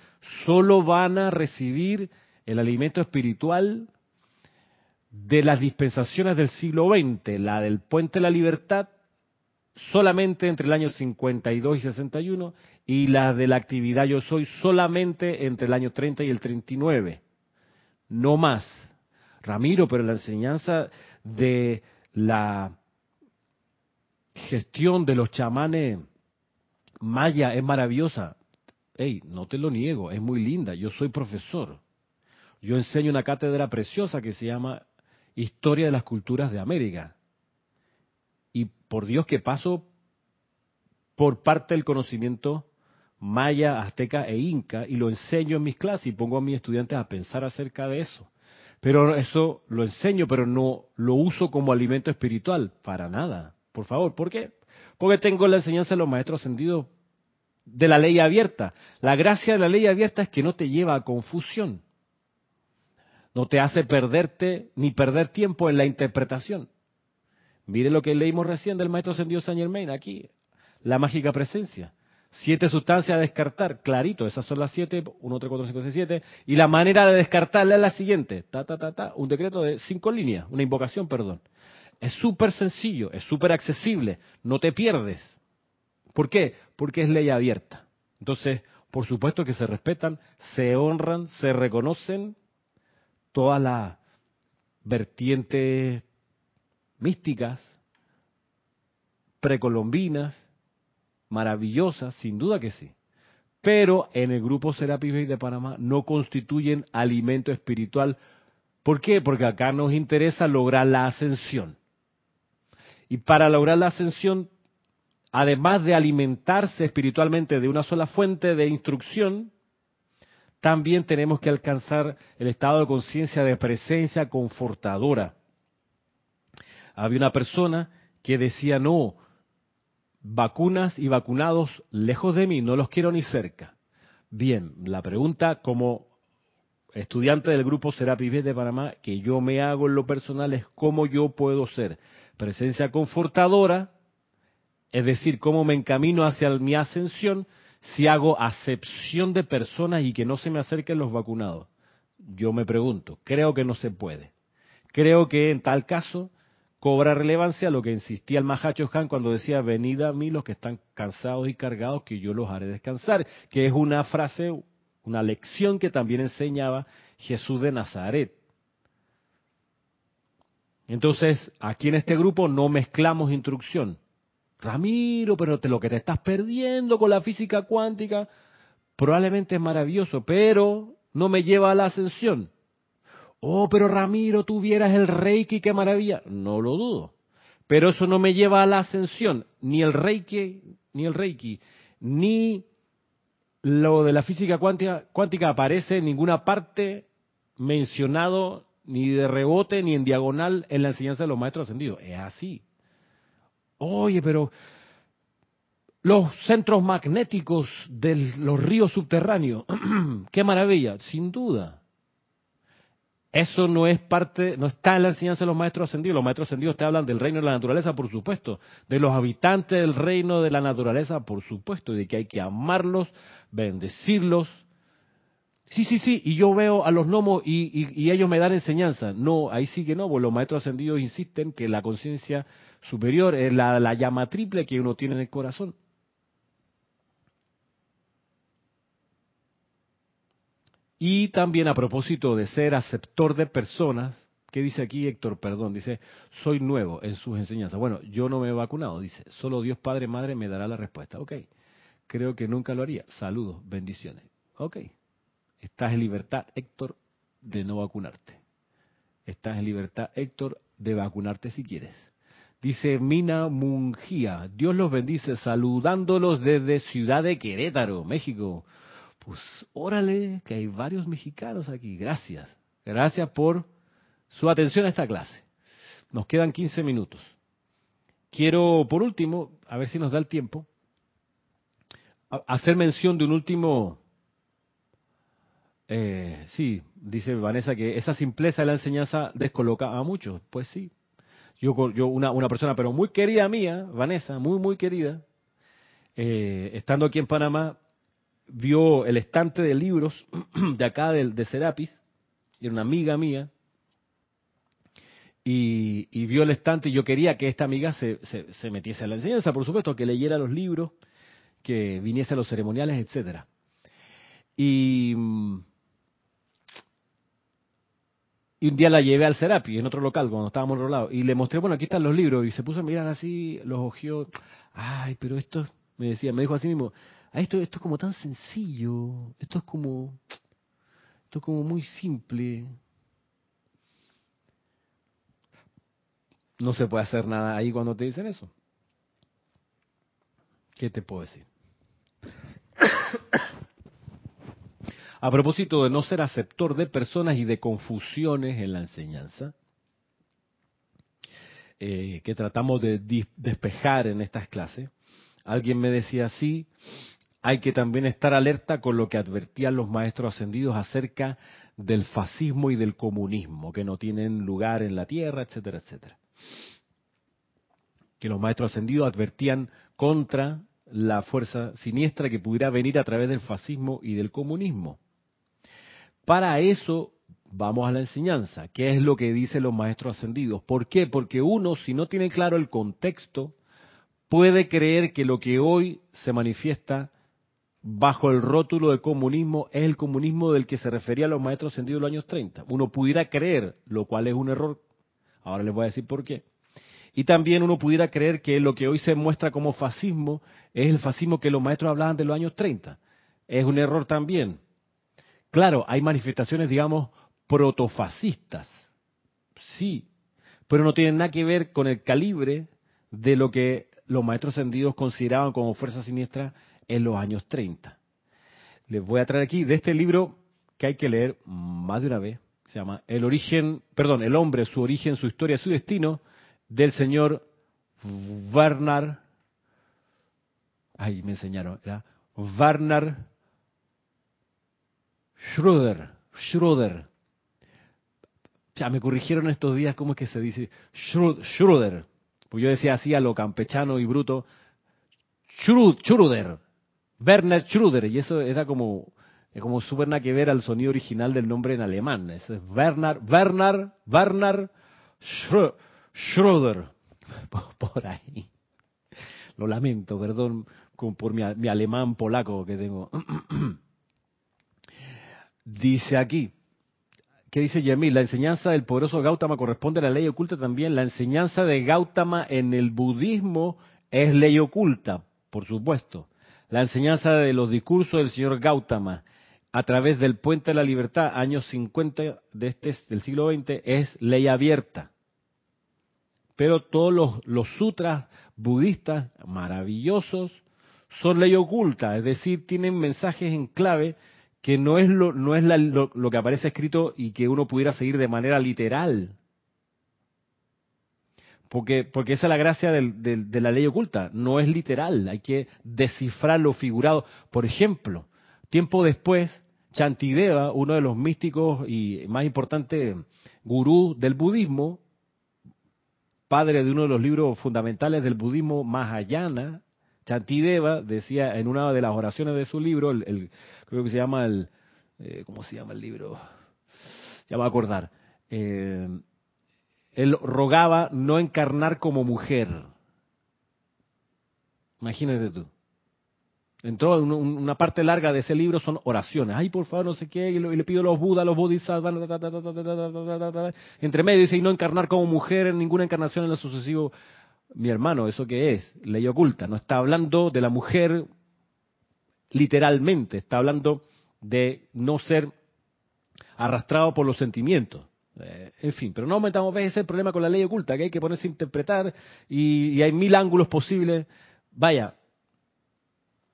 solo van a recibir el alimento espiritual de las dispensaciones del siglo XX, la del Puente de la Libertad, solamente entre el año 52 y 61 y la de la actividad yo soy solamente entre el año 30 y el 39. No más. Ramiro, pero la enseñanza de la gestión de los chamanes maya es maravillosa. Hey, no te lo niego, es muy linda. Yo soy profesor. Yo enseño una cátedra preciosa que se llama Historia de las Culturas de América. Por Dios que paso por parte del conocimiento maya, azteca e inca y lo enseño en mis clases y pongo a mis estudiantes a pensar acerca de eso. Pero eso lo enseño, pero no lo uso como alimento espiritual, para nada. Por favor, ¿por qué? Porque tengo la enseñanza de los maestros ascendidos de la ley abierta. La gracia de la ley abierta es que no te lleva a confusión. No te hace perderte ni perder tiempo en la interpretación. Mire lo que leímos recién del maestro ascendido Saint Germain aquí, la mágica presencia. Siete sustancias a descartar, clarito, esas son las siete, uno, tres, cuatro, cinco, seis, siete. Y la manera de descartarla es la siguiente, ta, ta, ta, ta, un decreto de cinco líneas, una invocación, perdón. Es súper sencillo, es súper accesible, no te pierdes. ¿Por qué? Porque es ley abierta. Entonces, por supuesto que se respetan, se honran, se reconocen todas las vertientes místicas, precolombinas, maravillosa, sin duda que sí. Pero en el grupo Serapis de Panamá no constituyen alimento espiritual. ¿Por qué? Porque acá nos interesa lograr la ascensión. Y para lograr la ascensión, además de alimentarse espiritualmente de una sola fuente de instrucción, también tenemos que alcanzar el estado de conciencia de presencia confortadora. Había una persona que decía, no, vacunas y vacunados lejos de mí, no los quiero ni cerca. Bien, la pregunta como estudiante del grupo Serapis de Panamá que yo me hago en lo personal es cómo yo puedo ser presencia confortadora, es decir, cómo me encamino hacia mi ascensión si hago acepción de personas y que no se me acerquen los vacunados. Yo me pregunto, creo que no se puede. Creo que en tal caso cobra relevancia lo que insistía el Mahacho cuando decía, venid a mí los que están cansados y cargados, que yo los haré descansar, que es una frase, una lección que también enseñaba Jesús de Nazaret. Entonces, aquí en este grupo no mezclamos instrucción. Ramiro, pero te, lo que te estás perdiendo con la física cuántica, probablemente es maravilloso, pero no me lleva a la ascensión. Oh, pero Ramiro, tuvieras el Reiki, qué maravilla. No lo dudo. Pero eso no me lleva a la ascensión. Ni el Reiki, ni el Reiki, ni lo de la física cuántica, cuántica aparece en ninguna parte mencionado ni de rebote ni en diagonal en la enseñanza de los maestros ascendidos. Es así. Oye, pero los centros magnéticos de los ríos subterráneos, (clears throat) qué maravilla, sin duda. Eso no es parte, no está en la enseñanza de los maestros ascendidos. Los maestros ascendidos te hablan del reino de la naturaleza, por supuesto, de los habitantes del reino de la naturaleza, por supuesto, y de que hay que amarlos, bendecirlos. Sí, sí, sí, y yo veo a los gnomos y, ellos me dan enseñanza. No, ahí sí que no, porque los maestros ascendidos insisten que la conciencia superior es la llama triple que uno tiene en el corazón. Y también a propósito de ser aceptor de personas, ¿qué dice aquí Héctor? Perdón, dice, soy nuevo en sus enseñanzas. Bueno, yo no me he vacunado, dice, solo Dios Padre, Madre me dará la respuesta. Ok, creo que nunca lo haría. Saludos, bendiciones. Ok, estás en libertad, Héctor, de no vacunarte. Estás en libertad, Héctor, de vacunarte si quieres. Dice Mina Mungía, Dios los bendice, saludándolos desde Ciudad de Querétaro, México. Pues órale, que hay varios mexicanos aquí. Gracias. Gracias por su atención a esta clase. Nos quedan 15 minutos. Quiero, por último, a ver si nos da el tiempo, hacer mención de un último... Eh, sí, dice Vanessa que esa simpleza de la enseñanza descoloca a muchos. Pues sí. Yo, yo una, una persona, pero muy querida mía, Vanessa, muy, muy querida, eh, estando aquí en Panamá, vio el estante de libros (clears throat) de acá de, de Serapis, era una amiga mía, y, vio el estante y yo quería que esta amiga se, se, metiese a la enseñanza, por supuesto, que leyera los libros, que viniese a los ceremoniales, etcétera. Y, y un día la llevé al Serapis, en otro local, cuando estábamos en otro lado, y le mostré, bueno, aquí están los libros, y se puso a mirar así, los ojeó, ay, pero esto, me decía, me dijo así mismo, esto, esto es como tan sencillo, esto es como, esto es como muy simple. No se puede hacer nada ahí cuando te dicen eso. ¿Qué te puedo decir? A propósito de no ser aceptor de personas y de confusiones en la enseñanza, eh, que tratamos de despejar en estas clases, alguien me decía así, hay que también estar alerta con lo que advertían los maestros ascendidos acerca del fascismo y del comunismo, que no tienen lugar en la tierra, etcétera, etcétera. Que los maestros ascendidos advertían contra la fuerza siniestra que pudiera venir a través del fascismo y del comunismo. Para eso vamos a la enseñanza, ¿qué es lo que dicen los maestros ascendidos? ¿Por qué? Porque uno, si no tiene claro el contexto, puede creer que lo que hoy se manifiesta bajo el rótulo de comunismo es el comunismo del que se refería a los maestros ascendidos de los años 30. Uno pudiera creer, lo cual es un error, ahora les voy a decir por qué. Y también uno pudiera creer que lo que hoy se muestra como fascismo es el fascismo que los maestros hablaban de los años 30. Es un error también. Claro, hay manifestaciones, digamos, protofascistas. Sí, pero no tienen nada que ver con el calibre de lo que los maestros ascendidos consideraban como fuerza siniestra en los años 30. Les voy a traer aquí de este libro que hay que leer más de una vez. Se llama El origen, perdón, El hombre, su origen, su historia, su destino, del señor Werner. Ay, me enseñaron, era Werner Schröder. Schröder. Ya me corrigieron estos días cómo es que se dice Schröder. Pues yo decía así a lo campechano y bruto. Schröder. Werner Schröder, y eso era como, como súper nada que ver al sonido original del nombre en alemán. Es Werner, Werner, Werner Schröder, (laughs) por ahí. Lo lamento, perdón por mi, mi alemán polaco que tengo. (clears throat) dice aquí, ¿qué dice Yemil? La enseñanza del poderoso Gautama corresponde a la ley oculta también. La enseñanza de Gautama en el budismo es ley oculta, por supuesto. La enseñanza de los discursos del señor Gautama a través del Puente de la Libertad, años 50 de este, del siglo XX, es ley abierta. Pero todos los, sutras budistas maravillosos son ley oculta, es decir, tienen mensajes en clave que no es lo, no es lo, que aparece escrito y que uno pudiera seguir de manera literal. Porque, porque esa es la gracia de la ley oculta, no es literal, hay que descifrar lo figurado. Por ejemplo, tiempo después, Chantideva, uno de los místicos y más importantes gurús del budismo, padre de uno de los libros fundamentales del budismo, Mahayana, Chantideva decía en una de las oraciones de su libro, el, creo que se llama el, eh, ¿cómo se llama el libro? Ya va a acordar. Eh, él rogaba no encarnar como mujer. Imagínate tú. Entró una parte larga de ese libro son oraciones. Ay, por favor, no sé qué, y, le pido a los budas, los bodhisattvas, entre medio dice, y no encarnar como mujer en ninguna encarnación en lo sucesivo mi hermano, ¿eso qué es? Ley oculta. No está hablando de la mujer literalmente, está hablando de no ser arrastrado por los sentimientos. Eh, en fin, pero no metamos veces el problema con la ley oculta, que hay que ponerse a interpretar y, y hay mil ángulos posibles. Vaya,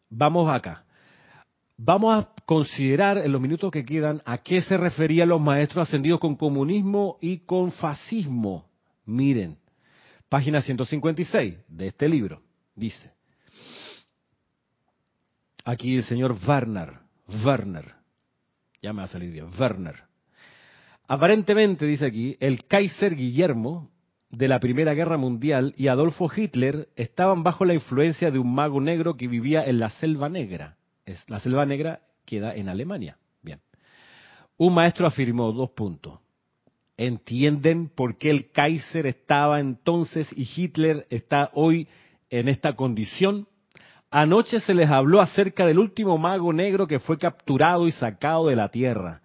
vamos acá. Vamos a considerar en los minutos que quedan a qué se referían los maestros ascendidos con comunismo y con fascismo. Miren, página 156 de este libro. Dice, aquí el señor Werner, Werner, ya me va a salir bien, Werner. Aparentemente, dice aquí, el Kaiser Guillermo de la Primera Guerra Mundial y Adolfo Hitler estaban bajo la influencia de un mago negro que vivía en la Selva Negra. Es, la Selva Negra queda en Alemania. Bien. Un maestro afirmó dos puntos. ¿Entienden por qué el Kaiser estaba entonces y Hitler está hoy en esta condición? Anoche se les habló acerca del último mago negro que fue capturado y sacado de la tierra,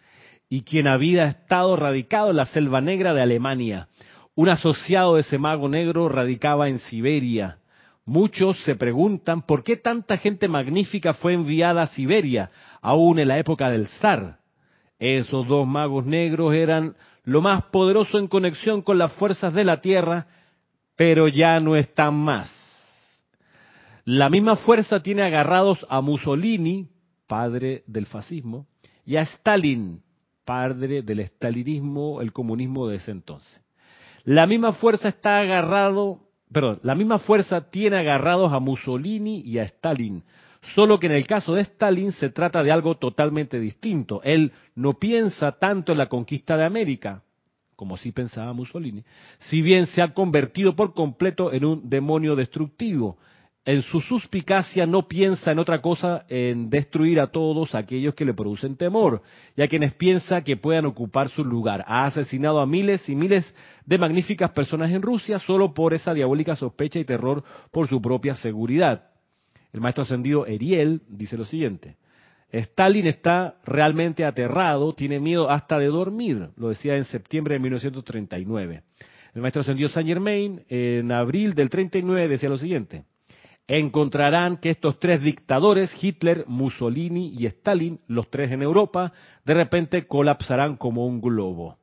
y quien había estado radicado en la selva negra de Alemania. Un asociado de ese mago negro radicaba en Siberia. Muchos se preguntan por qué tanta gente magnífica fue enviada a Siberia, aún en la época del zar. Esos dos magos negros eran lo más poderoso en conexión con las fuerzas de la Tierra, pero ya no están más. La misma fuerza tiene agarrados a Mussolini, padre del fascismo, y a Stalin, padre del estalinismo, el comunismo de ese entonces. La misma fuerza está agarrado, perdón, la misma fuerza tiene agarrados a Mussolini y a Stalin, Solo que en el caso de Stalin se trata de algo totalmente distinto. Él no piensa tanto en la conquista de América, como sí pensaba Mussolini, si bien se ha convertido por completo en un demonio destructivo. En su suspicacia no piensa en otra cosa en destruir a todos aquellos que le producen temor, y a quienes piensa que puedan ocupar su lugar. Ha asesinado a miles y miles de magníficas personas en Rusia solo por esa diabólica sospecha y terror por su propia seguridad. El maestro ascendido Eriel dice lo siguiente. Stalin está realmente aterrado, tiene miedo hasta de dormir, lo decía en septiembre de 1939. El maestro ascendido Saint Germain en abril del 39 decía lo siguiente. Encontrarán que estos tres dictadores, Hitler, Mussolini y Stalin, los tres en Europa, de repente colapsarán como un globo.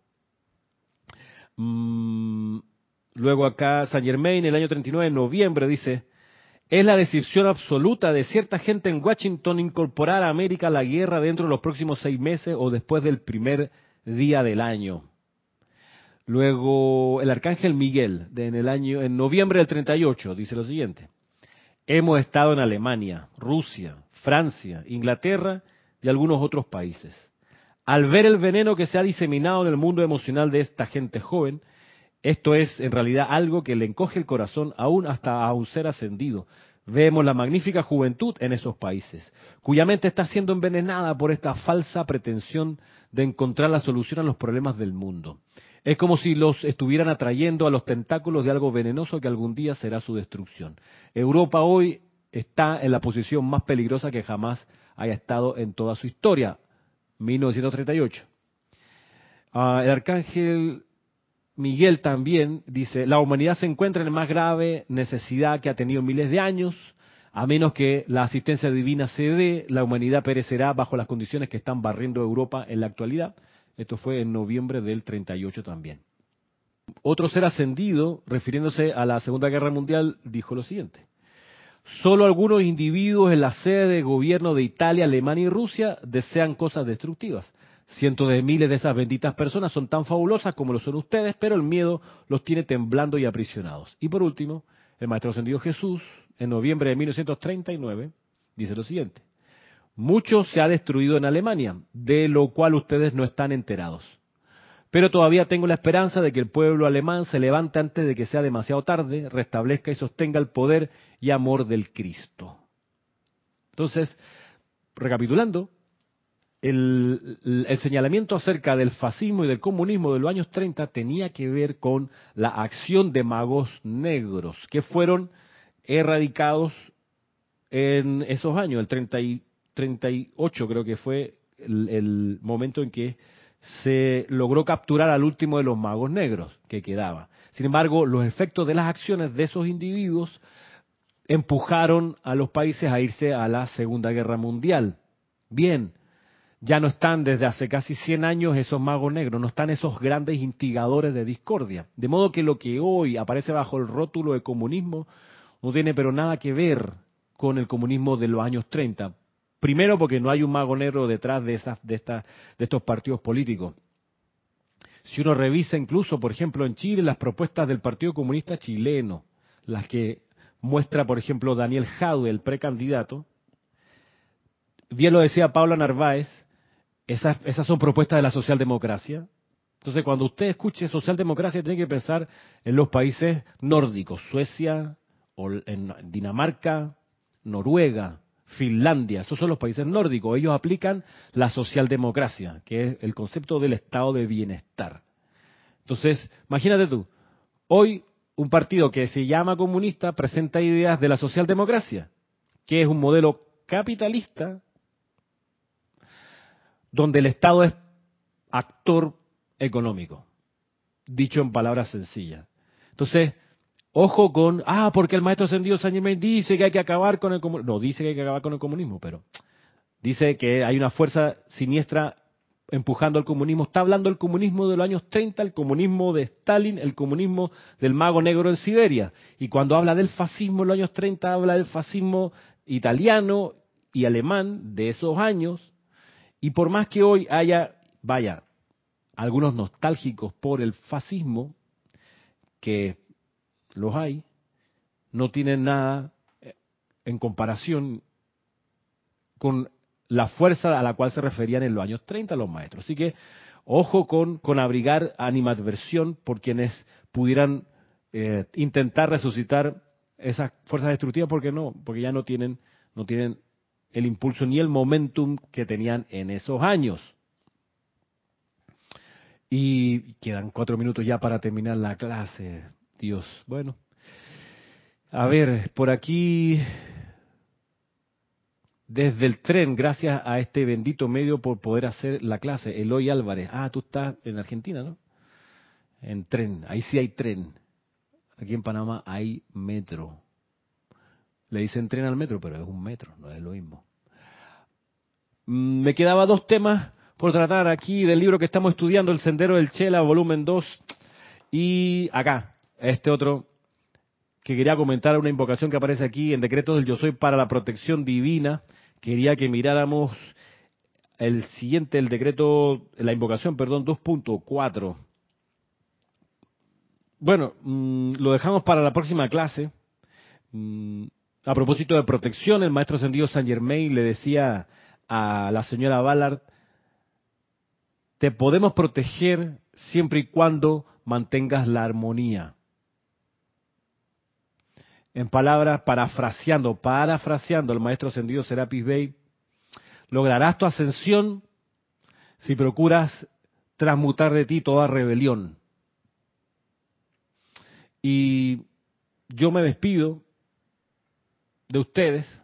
Mm, luego acá Saint Germain, el año 39, en noviembre, dice, es la decisión absoluta de cierta gente en Washington incorporar a América a la guerra dentro de los próximos seis meses o después del primer día del año. Luego, el arcángel Miguel, en el año, en noviembre del 38, dice lo siguiente. Hemos estado en Alemania, Rusia, Francia, Inglaterra y algunos otros países. Al ver el veneno que se ha diseminado en el mundo emocional de esta gente joven, esto es en realidad algo que le encoge el corazón aún hasta a un ser ascendido. Vemos la magnífica juventud en esos países, cuya mente está siendo envenenada por esta falsa pretensión de encontrar la solución a los problemas del mundo. Es como si los estuvieran atrayendo a los tentáculos de algo venenoso que algún día será su destrucción. Europa hoy está en la posición más peligrosa que jamás haya estado en toda su historia. 1938. Ah, el arcángel Miguel también dice, la humanidad se encuentra en más grave necesidad que ha tenido miles de años. A menos que la asistencia divina se dé, la humanidad perecerá bajo las condiciones que están barriendo Europa en la actualidad. Esto fue en noviembre del 38 también. Otro ser ascendido, refiriéndose a la Segunda Guerra Mundial, dijo lo siguiente. Solo algunos individuos en la sede de gobierno de Italia, Alemania y Rusia desean cosas destructivas. Cientos de miles de esas benditas personas son tan fabulosas como lo son ustedes, pero el miedo los tiene temblando y aprisionados. Y por último, el Maestro Ascendido Jesús, en noviembre de 1939, dice lo siguiente. Mucho se ha destruido en Alemania, de lo cual ustedes no están enterados. Pero todavía tengo la esperanza de que el pueblo alemán se levante antes de que sea demasiado tarde, restablezca y sostenga el poder y amor del Cristo. Entonces, recapitulando, el, señalamiento acerca del fascismo y del comunismo de los años 30 tenía que ver con la acción de magos negros que fueron erradicados en esos años, el 30 y 38 creo que fue el momento en que se logró capturar al último de los magos negros que quedaba. Sin embargo, los efectos de las acciones de esos individuos empujaron a los países a irse a la Segunda Guerra Mundial. Bien, ya no están desde hace casi 100 años esos magos negros, no están esos grandes instigadores de discordia. De modo que lo que hoy aparece bajo el rótulo de comunismo no tiene pero nada que ver con el comunismo de los años 30. Primero porque no hay un mago negro detrás de, esas, de, de estos partidos políticos. Si uno revisa incluso, por ejemplo, en Chile las propuestas del Partido Comunista chileno, las que muestra, por ejemplo, Daniel Jadue, el precandidato, bien lo decía Paula Narváez, esas, son propuestas de la socialdemocracia. Entonces, cuando usted escuche socialdemocracia, tiene que pensar en los países nórdicos, Suecia, en Dinamarca, Noruega, Finlandia, esos son los países nórdicos, ellos aplican la socialdemocracia, que es el concepto del estado de bienestar. Entonces, imagínate tú, hoy un partido que se llama comunista presenta ideas de la socialdemocracia, que es un modelo capitalista donde el Estado es actor económico, dicho en palabras sencillas. Entonces, Ojo con, ah, porque el maestro ascendido San Germain dice que hay que acabar con el comunismo. No, dice que hay que acabar con el comunismo, pero dice que hay una fuerza siniestra empujando al comunismo. Está hablando del comunismo de los años 30, el comunismo de Stalin, el comunismo del mago negro en Siberia. Y cuando habla del fascismo en los años 30, habla del fascismo italiano y alemán de esos años. Y por más que hoy haya, vaya, algunos nostálgicos por el fascismo, que los hay, no tienen nada eh, en comparación con la fuerza a la cual se referían en los años 30 los maestros. Así que ojo con, abrigar animadversión por quienes pudieran eh, intentar resucitar esas fuerzas destructivas, porque no, porque ya no tienen, no tienen el impulso ni el momentum que tenían en esos años. Y quedan cuatro minutos ya para terminar la clase. Dios. Bueno, a ver, por aquí, desde el tren, gracias a este bendito medio por poder hacer la clase, Eloy Álvarez. Ah, tú estás en Argentina, ¿no? En tren, ahí sí hay tren. Aquí en Panamá hay metro. Le dicen tren al metro, pero es un metro, no es lo mismo. Mm, me quedaba dos temas por tratar aquí del libro que estamos estudiando, El Sendero del Chela, volumen 2. Y acá, este otro que quería comentar, una invocación que aparece aquí en decretos del Yo Soy para la protección divina. Quería que miráramos el siguiente, el decreto, la invocación, perdón, 2.4. Bueno, mm, lo dejamos para la próxima clase. Mm, a propósito de protección, el maestro ascendido San Germain le decía a la señora Ballard, te podemos proteger siempre y cuando mantengas la armonía en palabras, parafraseando, parafraseando al maestro ascendido Serapis Bey, lograrás tu ascensión si procuras transmutar de ti toda rebelión. Y yo me despido de ustedes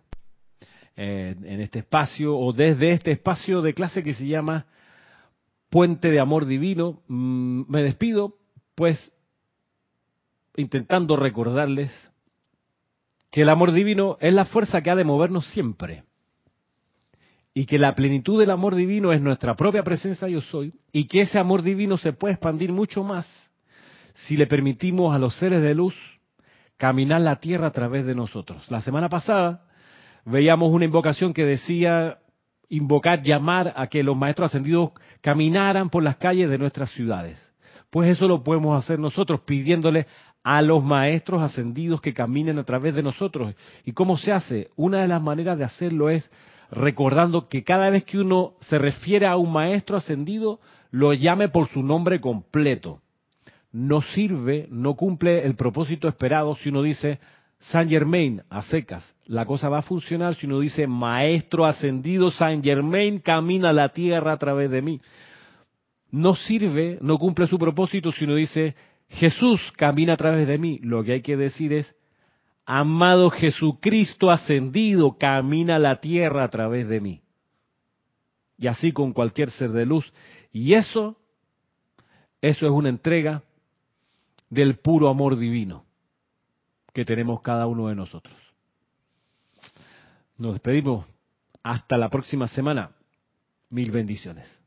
eh, en este espacio o desde este espacio de clase que se llama Puente de Amor Divino. Mm, me despido pues intentando recordarles que el amor divino es la fuerza que ha de movernos siempre. Y que la plenitud del amor divino es nuestra propia presencia yo soy. Y que ese amor divino se puede expandir mucho más si le permitimos a los seres de luz caminar la tierra a través de nosotros. La semana pasada veíamos una invocación que decía invocar, llamar a que los maestros ascendidos caminaran por las calles de nuestras ciudades. Pues eso lo podemos hacer nosotros pidiéndole a los maestros ascendidos que caminen a través de nosotros. ¿Y cómo se hace? Una de las maneras de hacerlo es recordando que cada vez que uno se refiere a un maestro ascendido, lo llame por su nombre completo. No sirve, no cumple el propósito esperado si uno dice Saint Germain a secas. La cosa va a funcionar si uno dice Maestro ascendido Saint Germain camina la tierra a través de mí. No sirve, no cumple su propósito si uno dice Jesús camina a través de mí. Lo que hay que decir es Amado Jesucristo ascendido, camina la tierra a través de mí. Y así con cualquier ser de luz. Y eso, eso es una entrega del puro amor divino que tenemos cada uno de nosotros. Nos despedimos. Hasta la próxima semana. Mil bendiciones.